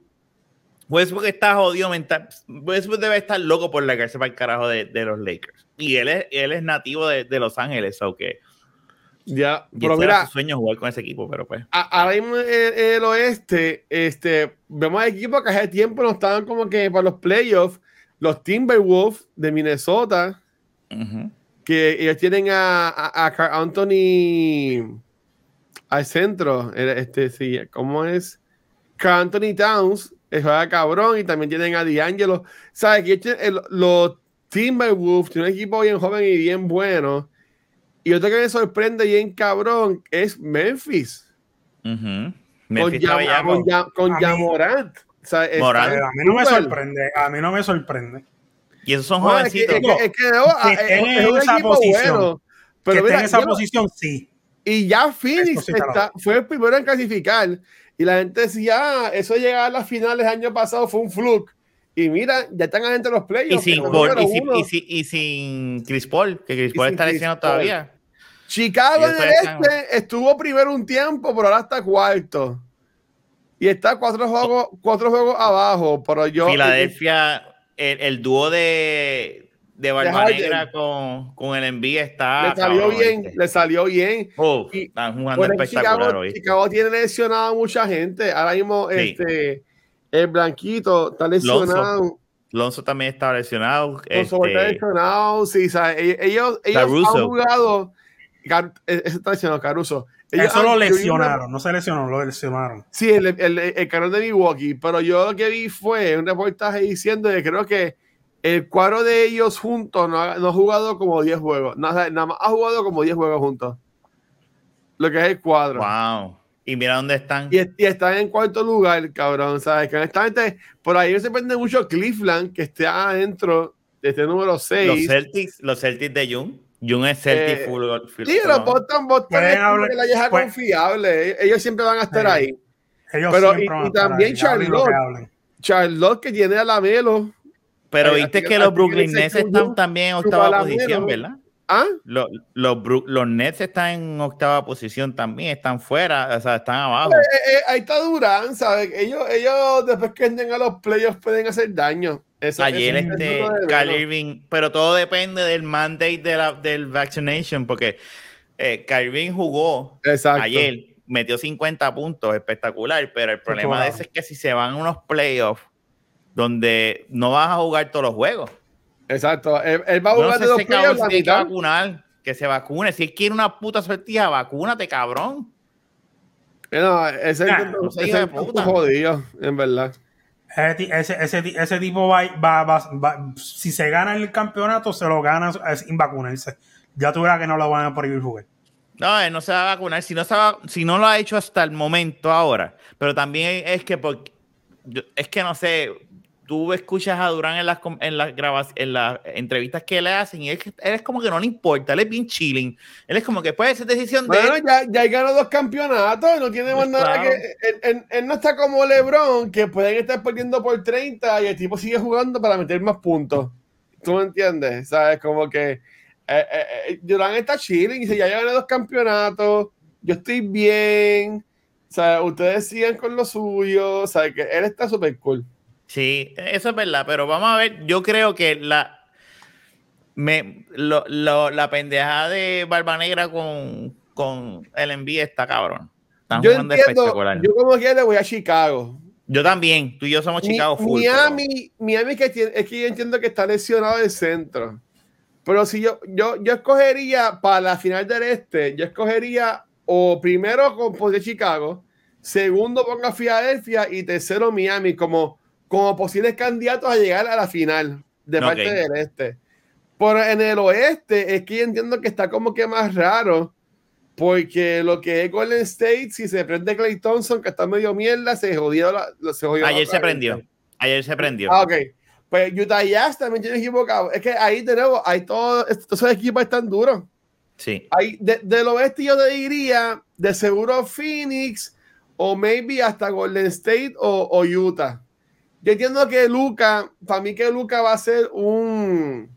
Westbrook está jodido mental. Westbrook debe estar loco por largarse para el carajo de, de los Lakers. Y él es, él es nativo de, de Los Ángeles, o que Ya, pero ese era mira, su sueño jugar con ese equipo, pero pues. ahora mismo en, el oeste, este, vemos equipos que hace tiempo no estaban como que para los playoffs. Los Timberwolves de Minnesota, que ellos tienen a, a, a Karl Anthony al centro. Este, sí, ¿cómo es? Carl Anthony Towns, juega cabrón y también tienen a D'Angelo. ¿Sabes? Que los Timberwolves tienen un equipo bien joven y bien bueno. Y otro que me sorprende bien cabrón es Memphis. Memphis con, Jam- con A mí- Jamorant. O sea, está Morant. A mí no me sorprende, a mí no me sorprende. Y esos son No, es que, jovencitos. es que- es que, no, Que es- estén es en un esa posición. bueno. que Pero esté mira, en esa yo posición, sí. Y ya Phoenix sí está- fue el primero en clasificar. Y la gente decía, ah, eso de llegar a las finales el año pasado fue un fluke. Y mira, ya están adentro de los y, playoffs. sin y, sin, y, sin, y sin Chris Paul, que Chris Paul está lesionado todavía. Chicago en el este estuvo primero un tiempo, pero ahora está cuarto. Y está cuatro juegos, cuatro juegos abajo. Pero yo. Filadelfia, el, el dúo de, de Barba. Negra con, con el envío está. Le salió cabrón, bien, ¿viste? le salió bien. Uf, Y- están jugando espectacular Chicago, hoy. Chicago tiene lesionado a mucha gente. Ahora mismo, Sí. este, el Blanquito está lesionado. Lonzo también estaba lesionado. Con está este, lesionado. Sí, o sea, ellos, ellos, han jugado. Car- ese está lesionado, Caruso. Ellos Eso han- lo una- lesionaron, no se lesionó, lo lesionaron. Sí, el, el, el canal de Milwaukee, pero yo lo que vi fue un reportaje diciendo que creo que el cuadro de ellos juntos no ha, no ha jugado como 10 juegos. Nada, nada más ha jugado como 10 juegos juntos. Lo que es el cuadro. wow. Y mira dónde están. Y, y están en cuarto lugar, cabrón. ¿Sabes? Que honestamente, por ahí me sorprende mucho Cleveland, que esté adentro de este número Los 6. Celtics, los Celtics de Jung. Jung es Celtic Eh, full, full- Sí, los on. Boston, Boston es hablar- la vieja pueden- confiable. Ellos siempre van a estar Sí. ahí. Ellos Pero, siempre y- van a y estar también que Charlotte. Charlotte, que tiene a la Melo. Pero Ay, viste que los Brooklyn Nets están también en octava posición. ¿verdad? ¿Ah? Los, los, los Nets están en octava posición también, están fuera, o sea, están abajo. Eh, eh, ahí está Durán, ¿sabes? Ellos, ellos después que entren a los playoffs pueden hacer daño. Eso- Ayer eso- este. Irving, pero todo depende del mandate de la, del vaccination, porque eh, Irving jugó Exacto. ayer, metió 50 puntos, espectacular, pero el problema de eso es que si se van unos playoffs donde no vas a jugar todos los juegos, Exacto. Él, él va a yo no jugar sé de la tiene que vacunar, que se vacune, si él quiere una puta sortija, vacúnate, cabrón. No, ese Nah, no ese puta. jodido, en verdad. Ese, ese, ese, ti- ese tipo va, va, va- va- si se gana el campeonato, se lo gana sin vacunarse. Ya tú verás que no lo van a prohibir jugar. No, él no se va a vacunar. Si no, se va- si no lo ha hecho hasta el momento ahora. Pero también es que porque, es que no sé, tú escuchas a Durán en las, en las grabas, en las entrevistas que le hacen y él, él es como que no le importa, él es bien chilling. Él es como que puede ser decisión de Bueno, él. ya, ya ganó dos campeonatos, no tiene más Pues nada claro. que. Él, él- él no está como LeBron, que pueden estar perdiendo por 30 y el tipo sigue jugando para meter más puntos. ¿Tú me entiendes? ¿Sabes? Como que. Eh, eh, eh, Durán está chilling y dice: Ya gané dos campeonatos, yo estoy bien. O sea, ustedes sigan con lo suyo. O sea, que él está súper cool. Sí, eso es verdad, pero vamos a ver, yo creo que la me, lo- lo- la pendejada de Barba Negra con, con el envío está cabrón. Están Yo jugando entiendo, espectacular. yo como quiera le voy a Chicago. Yo también, tú y yo somos Mi- Chicago full. pero- Miami, Miami que tiene, es que yo entiendo que está lesionado del centro. Pero si yo, yo, yo escogería para la final del este, yo escogería o primero con de Chicago, segundo ponga Filadelfia y tercero Miami como, como posibles candidatos a llegar a la final de Ok. parte del este. Pero en el oeste es que yo entiendo que está como que más raro. Porque lo que es Golden State, si se prende Clay Thompson, que está medio mierda, se jodió la, se jodió la Ayer se otra prendió. Ayer se prendió. Ah, ok. Pues Utah Jazz también tiene equivocado. Es que ahí de nuevo, hay todos esos equipos están duros. Sí. Ahí, de, del oeste yo te diría, de seguro Phoenix o maybe hasta Golden State o, o Utah. Yo entiendo que Luca, para mí que Luca va a ser un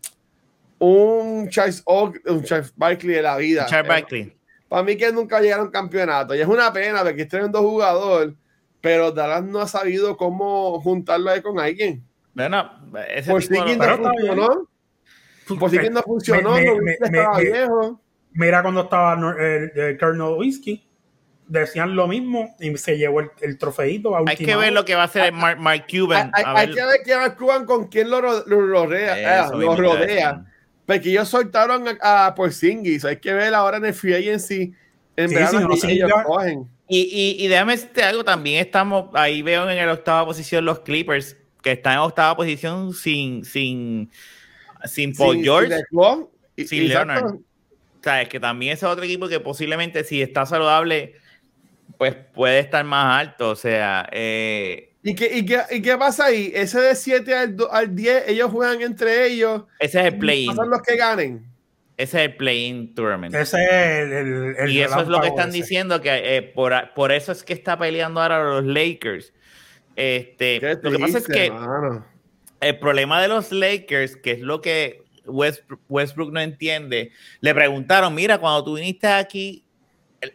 un Charles, Oak- un Charles Barkley de la vida. Charles Barkley. Para mí que nunca llegaron a un campeonato. Y es una pena porque es tremendo jugador, pero Dallas no ha sabido cómo juntarlo ahí con alguien. Bueno, ese Por tipo si no funcionó. Por si no funcionó, Me- no me- estaba me- viejo. Mira cuando estaba Nor- el, el Colonel Whiskey, decían lo mismo y se llevó el, el trofeito a hay que ver lo que va a hacer Mark, Mark Hay, Cuban. hay- a hay ver- que ver que actúan con quién lo, ro- lo rodea. ah, Eso lo rodea. decir. Porque ellos soltaron a, a Porzingis. Hay que ver ahora en el free agency En Sí, verano no ellos cogen. Y, y, y déjame decirte algo, también estamos, ahí veo en la octava posición los Clippers, que están en octava posición sin, sin, sin Paul Sin- George. sin y- sin exacto. Leonard. sabes que también ese es otro equipo que posiblemente si está saludable, pues puede estar más alto. O sea, eh, ¿Y qué, y, qué, ¿Y qué pasa ahí? Ese de 7 al, do- al 10, ellos juegan entre ellos. ese es el play-in. Son los que ganen. Ese es el play-in tournament. Ese es el, el- el y eso es lo que están ese. diciendo, que eh, por, por eso es que está peleando ahora los Lakers. Este, lo que pasa es que mano. el problema de los Lakers, que es lo que Westbrook, Westbrook no entiende, le preguntaron, mira, cuando tú viniste aquí,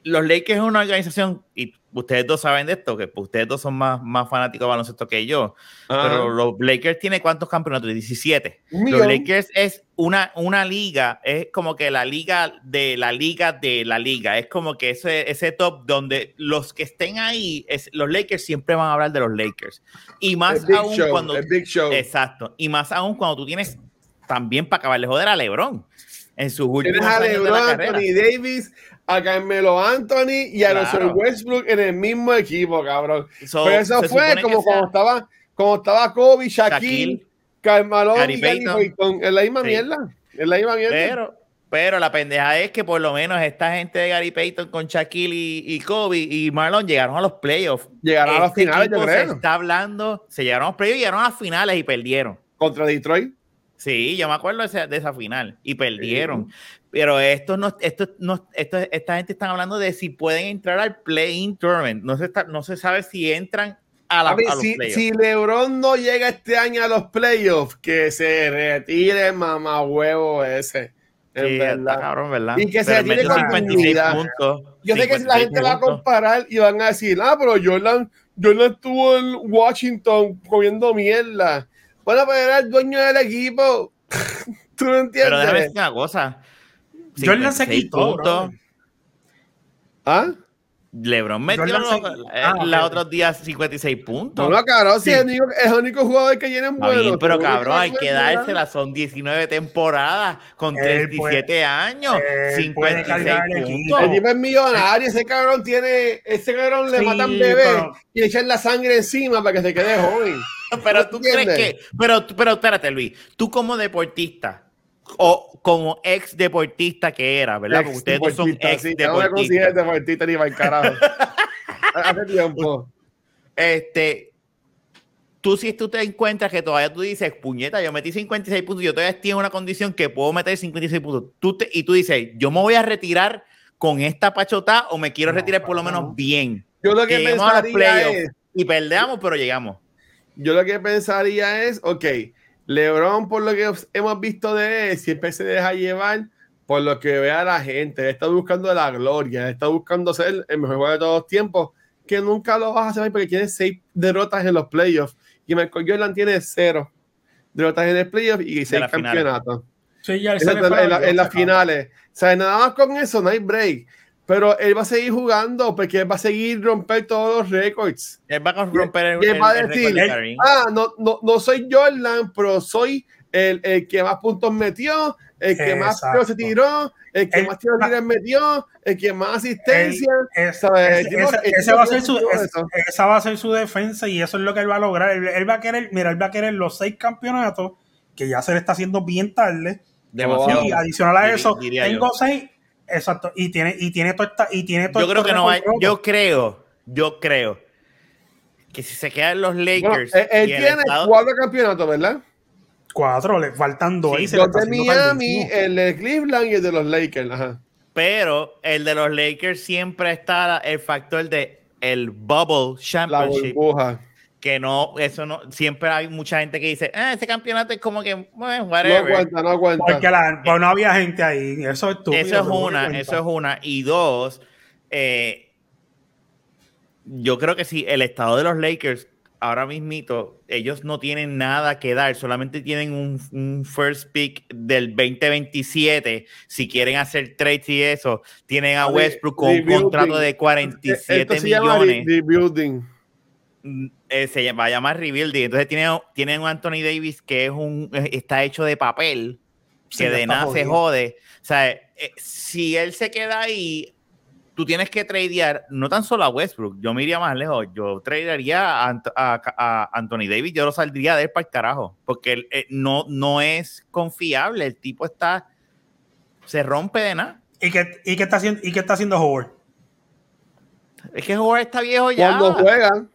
los Lakers es una organización, y ustedes dos saben de esto, que ustedes dos son más, más fanáticos de baloncesto que yo, pero Ajá. los Lakers tiene cuántos campeonatos? 17. Un Los. Lakers es una, una liga, es como que la liga de la liga de la liga. Es como que ese, ese top donde los que estén ahí, es, los Lakers siempre van a hablar de los Lakers. Y más El aún Show, cuando. Big Show. Exacto. Y más aún cuando tú tienes también para acabarle joder a LeBron en sus últimos Tienes a de LeBron. Anthony Davis, a Carmelo Anthony y a Claro. Russell Westbrook en el mismo equipo, cabrón. So, Pero eso fue como cuando estaba, como estaba Kobe, Shaquille, Shaquille, Carmelo y Payton. Es la misma Sí. mierda. Es la misma mierda. Pero, pero la pendeja es que por lo menos esta gente de Gary Payton con Shaquille y, y Kobe y Marlon llegaron a los playoffs. Llegaron a los Este finales, yo creo. Se está hablando, se llegaron a los playoffs y llegaron a las finales y perdieron. Contra Detroit. Sí, yo me acuerdo de esa, de esa final y perdieron. Pero esto no, esto no, esto, esta gente están hablando de si pueden entrar al play-in tournament. No se, está, no se sabe si entran a, la, A los si, playoffs. si LeBron no llega este año a los playoffs, que se retire mamá huevo ese. En Sí, está verdad. cabrón, ¿verdad? Y que se Pero retire con 56 dignidad. puntos. Yo sé que si la 56 gente va a comparar y van a decir, ah, pero Jordan, Jordan estuvo en Washington comiendo mierda. Bueno, pero era el dueño del equipo. ¿Tú no Pero entiendes? déjame decir una cosa. Jordan se 56 quitó, puntos. ¿Ah? LeBron metió los, Ah, otros días 56 puntos. No, no, cabrón, si Sí. es, el único, es el único jugador que tienen Está bueno. bien, pero cabrón, hay que dársela. Son 19 temporadas con Él 37 años. él puede 56 cargar el puntos. tipo es millonario, ese cabrón tiene, ese cabrón le Sí, matan bebé pero- y le echan la sangre encima para que se quede joven. Pero tú crees que. Pero, pero espérate, Luis. Tú como deportista o como ex deportista que era, ¿verdad? Porque ustedes dos son ex sí, yo no me considero deportistas. deportista ni el carajo. Hace tiempo. Este. Tú, si tú te encuentras que todavía tú dices, puñeta, yo metí 56 puntos, yo todavía estoy en una condición que puedo meter 56 puntos. Tú te- y tú dices, yo me voy a retirar con esta pachota o me quiero No, retirar por lo no. menos bien. Yo lo que a los pensaría playoffs es, y perdamos, pero llegamos. yo lo que pensaría es, ok, LeBron, por lo que hemos visto de él, siempre se deja llevar por lo que vea la gente. Él está buscando la gloria, él está buscando ser el mejor jugador de todos los tiempos, que nunca lo vas a hacer porque tiene seis derrotas en los playoffs. Y Michael Jordan tiene cero derrotas en el playoff y seis campeonatos. Sí, en, las finales. O sea, nada más con eso no hay break. Pero él va a seguir jugando porque él va a seguir romper todos los récords. Él va a romper el, él el- va a el decir, Karim. Ah, no, no, no soy Jordan, pero soy el, el que más puntos metió, el que más Exacto. tiros se tiró, el que Él- más tiros libres metió, el que más asistencia. Él- es- ¿sabes? ese- El tipo- ese- el ese tipo va a ser su, esa va a ser su defensa y eso es lo que él va a lograr. Él, él va a querer, mira, él va a querer los seis campeonatos, que ya se le está haciendo bien tarde. Demasiado. Y adicional a eso, diría tengo yo. seis, exacto, y tiene, y tiene toda esta, y tiene todo Yo creo estos que no hay, yo creo, yo creo que si se quedan los Bueno, Lakers él tiene estado- cuatro campeonatos, ¿verdad? cuatro, le faltan dos. Sí, y se de Miami, el de Cleveland y el de los Lakers. Ajá. pero el de los Lakers siempre está el factor de el bubble La championship burbuja. Que no eso no siempre hay mucha gente que dice ah, ese campeonato es como que bueno, No cuenta, no cuenta. Porque la- pues no había gente ahí. Eso es estúpido. eso es no una eso es una y dos eh, yo creo que si el estado de los Lakers ahora mismito ellos no tienen nada que dar solamente tienen un, un first pick del 2027 si quieren hacer trades y eso tienen a Re- Westbrook con un contrato de 47 Esto se llama millones re- rebuilding. Eh, se llama- va a llamar Rebuilding. Entonces tienen, tienen un Anthony Davis que es un está hecho de papel, Sí, que de nada se jode. O sea, eh, si él se queda ahí, tú tienes que tradear no tan solo a Westbrook, yo me iría más lejos, yo tradearía a, Ant- a- a Anthony Davis, yo lo saldría de él para el carajo, porque él, eh, no, no es confiable, el tipo está, se rompe de nada. ¿Y qué, y qué está haciendo, ¿Y qué está haciendo Howard? Es que Howard está viejo ya. Cuando juegan,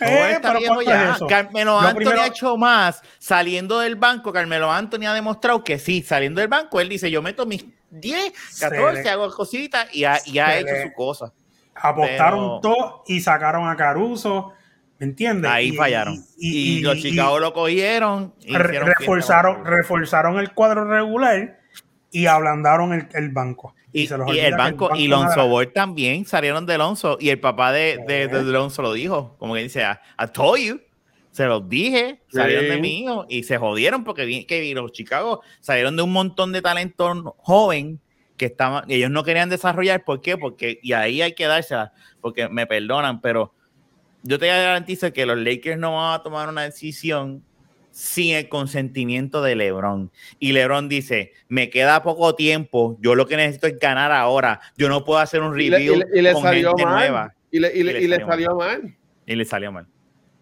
Eh, está viejo ¿cuánto es ya. Carmelo Lo Anthony primero- ha hecho más saliendo del banco. Carmelo Anthony ha demostrado que sí, saliendo del banco, él dice: Yo meto mis 10, Se 14, le- hago cositas y ha, y ha se hecho le- su cosa. Apostaron Pero- todo y sacaron a Caruso. ¿Me entiendes? Ahí Y- fallaron. Y, y- los Chicago lo cogieron. y reforzaron, reforzaron el cuadro regular y ablandaron el, el banco. Y, se les y el que banco, y Lonzo Ball también salieron de Lonzo. Y el papá de, de, de Lonzo lo dijo. Como que dice: I told you. Se los dije, salieron de Sí. mí hijo, y se jodieron porque vi que los Chicago salieron de un montón de talento joven que estaban, y ellos no querían desarrollar. ¿Por qué? Porque, y ahí hay que dársela, porque me perdonan, pero yo te garantizo que los Lakers no van a tomar una decisión sin el consentimiento de LeBron. Y LeBron dice, me queda poco tiempo, yo lo que necesito es ganar ahora, yo no puedo hacer un y le, review y le- y le con salió gente mal. nueva. Y le, y le- Y le y le salió mal. Y le salió mal.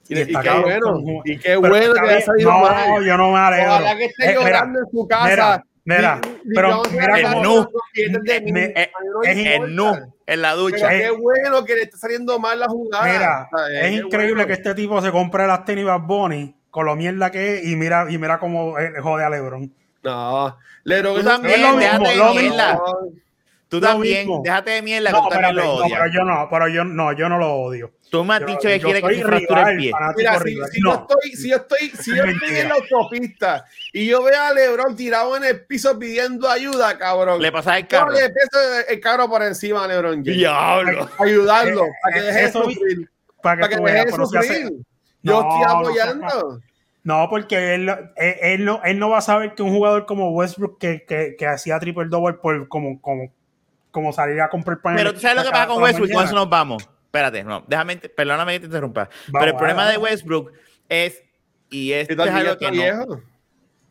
Y, y está qué cabrón bueno. Y qué bueno que le ha bien. salido no, mal. yo no me alegro. Ojalá que esté Eh, mira, llorando en su casa. mira, mira, Ni- ni pero vamos a mira no es importa. El nu, en la ducha. Pero qué bueno que le está saliendo mal la jugada. Mira, O sea, es qué increíble bueno. que este tipo se compre las tenis Bad Bunny con lo mierda que es y mira, y mira cómo eh, jode a LeBron. No, Lebron Tú también, es lo mismo, déjate de lo mierda. No, Tú también, mismo. déjate de mierda, que No, espérate, lo no, pero yo no, pero yo no, yo no lo odio. Tú me has Yo- dicho que yo quiere que se fracture el pie. Mira, si, rival. si No, yo estoy, si yo estoy, si yo Es estoy en la autopista y yo veo a Lebron tirado en el piso pidiendo ayuda, cabrón. Le pasas el yo carro. le el carro por encima a Lebron James. Diablo. Ayudarlo, Eh, para que deje de sufrir. para que Para que tú deje de pero sufrir. Yo No, estoy no, apoyando. No, porque él, él, él no, él no va a saber que un jugador como Westbrook que, que, que hacía triple double por como, como, como salir a comprar pan. Pero tú sabes lo que pasa con Westbrook, con eso nos vamos. Espérate, no, déjame, perdóname que te interrumpa. Pero el problema vamos. de Westbrook es, y esto es algo que no, viejo.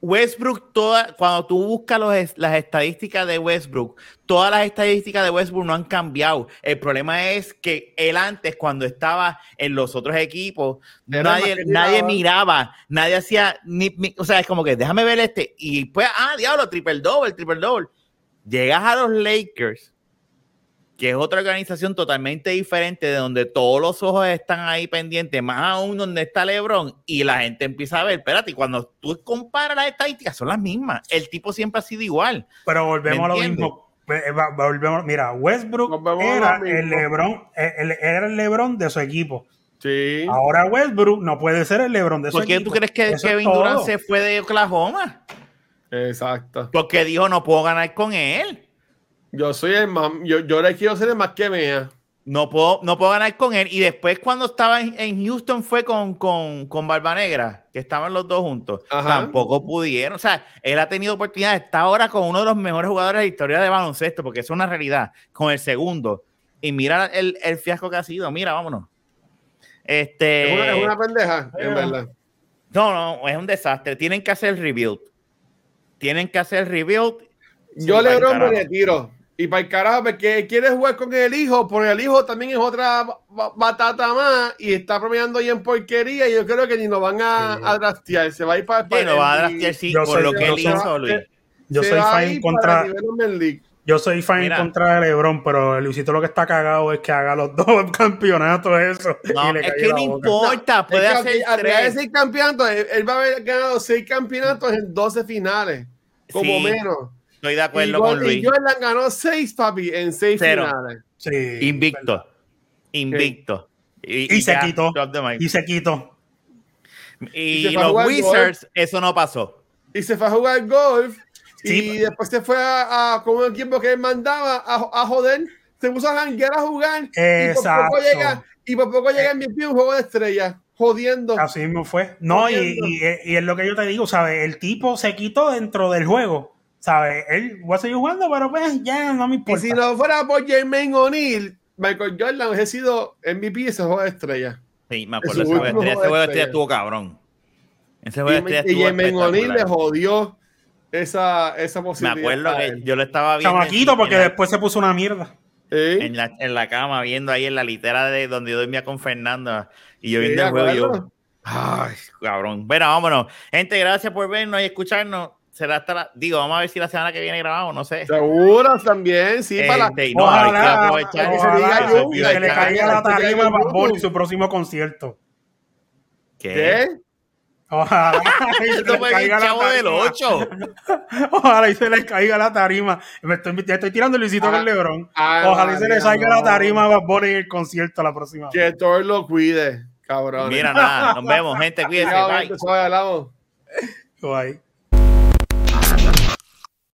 Westbrook, toda, cuando tú buscas los las estadísticas de Westbrook, todas las estadísticas de Westbrook no han cambiado. El problema es que él antes, cuando estaba en los otros equipos, nadie, nadie miraba, nadie hacía, ni, ni- o sea, es como que déjame ver este. Y pues, ah, diablo, triple doble, triple doble. Llegas a los Lakers, que es otra organización totalmente diferente, de donde todos los ojos están ahí pendientes, más aún donde está LeBron, y la gente empieza a ver, espérate, cuando tú comparas las estadísticas, son las mismas. El tipo siempre ha sido igual. Pero volvemos ¿Me a lo entiendes? mismo. Eh, va- volvemos, mira, Westbrook era el Lebron, eh, el- era el Lebron de su equipo. Sí. Ahora Westbrook no puede ser el Lebron de su ¿Por qué equipo. tú crees que Eso Kevin Durant se fue de Oklahoma? Exacto. Porque dijo, no puedo ganar con él. Yo soy el más. Yo, yo le quiero ser el más que mea. No puedo, no puedo ganar con él. Y después cuando estaba en, en Houston fue con, con, con Barba Negra, que estaban los dos juntos. Ajá. Tampoco pudieron. O sea, él ha tenido oportunidad. Está ahora con uno de los mejores jugadores de la historia de baloncesto, porque es una realidad, con el segundo. Y mira el, el fiasco que ha sido. Mira, vámonos. Este, Es una, es una pendeja, en verdad. No, no, es un desastre. Tienen que hacer rebuild. Tienen que hacer rebuild. Yo pa'l me retiro. Y para el carajo, porque quiere jugar con el hijo, porque el hijo también es otra ba- batata más y está promediando ahí en porquería. Y yo creo que ni lo van a, Sí. a draftear. Se va a ir para Sí, lo va a draftear, sí, Yo por soy- lo que él hizo, Luis. Yo soy fan contra, yo soy fan Mira. contra de Lebron, pero Luisito lo que está cagado es que haga los dos campeonatos eso. No, es que no importa, puede Es que hacer de tres. seis campeonatos, él, él va a haber ganado seis campeonatos en 12 finales, como Sí, menos. Estoy de Y, acuerdo con Luis. y Jordan ganó seis, papi, en seis Cero. finales. Sí, Invicto. Invicto. Y se ya, quitó. Y se quitó. Y, los Wizards, eso no pasó. Y se fue a jugar golf. Sí, y después se fue a, a- con un equipo que él mandaba a, a joder. Se puso a janguear a jugar. Y por poco Exacto. llega, y por poco llega en mi pie un juego de estrellas. Jodiendo. Así mismo fue. No, y, y- y es lo que yo te digo, ¿sabes? El tipo se quitó dentro del juego. ¿Sabes? Él voy a seguir jugando, pero pues ya no me Y importa. si no fuera por Jermaine O'Neal, Michael Jordan hubiese sido MVP de ese juego de estrellas. Sí, me acuerdo. Ese juego de estrella, ese juego de estrella estrella. estuvo cabrón. Ese Y, juego de estrella y Jermaine O'Neal le jodió esa, esa Me posibilidad. acuerdo a que yo lo estaba viendo. Chamaquito, porque la- después se puso una mierda. ¿Sí? en la, en la cama, viendo ahí en la litera de donde yo dormía con Fernando. Y yo viendo el juego, y yo, acuerdo. ay, cabrón. Bueno, vámonos. Gente, gracias por vernos y escucharnos. Será hasta la, digo, vamos a ver si la semana que viene grabamos, no sé. Seguro también, sí, para la- Este, no, hay que Ojalá, aprovechar. que se diga ojalá yo, que y se hay le caiga la hay tarima a Bad Bunny su próximo concierto. ¿Qué? ¿Qué? Ojalá. y se Esto le fue bien caiga la del tarima. 8. Ojalá y se le caiga la tarima. Me estoy, ya estoy tirando el Luisito Ah, con Lebron. ay, Ojalá y se le María, salga no. la tarima a Bad Bunny en el concierto la próxima. vez. Que Thor lo cuide, cabrón. Mira, nada, nos vemos, gente, cuídense, bye. Guay.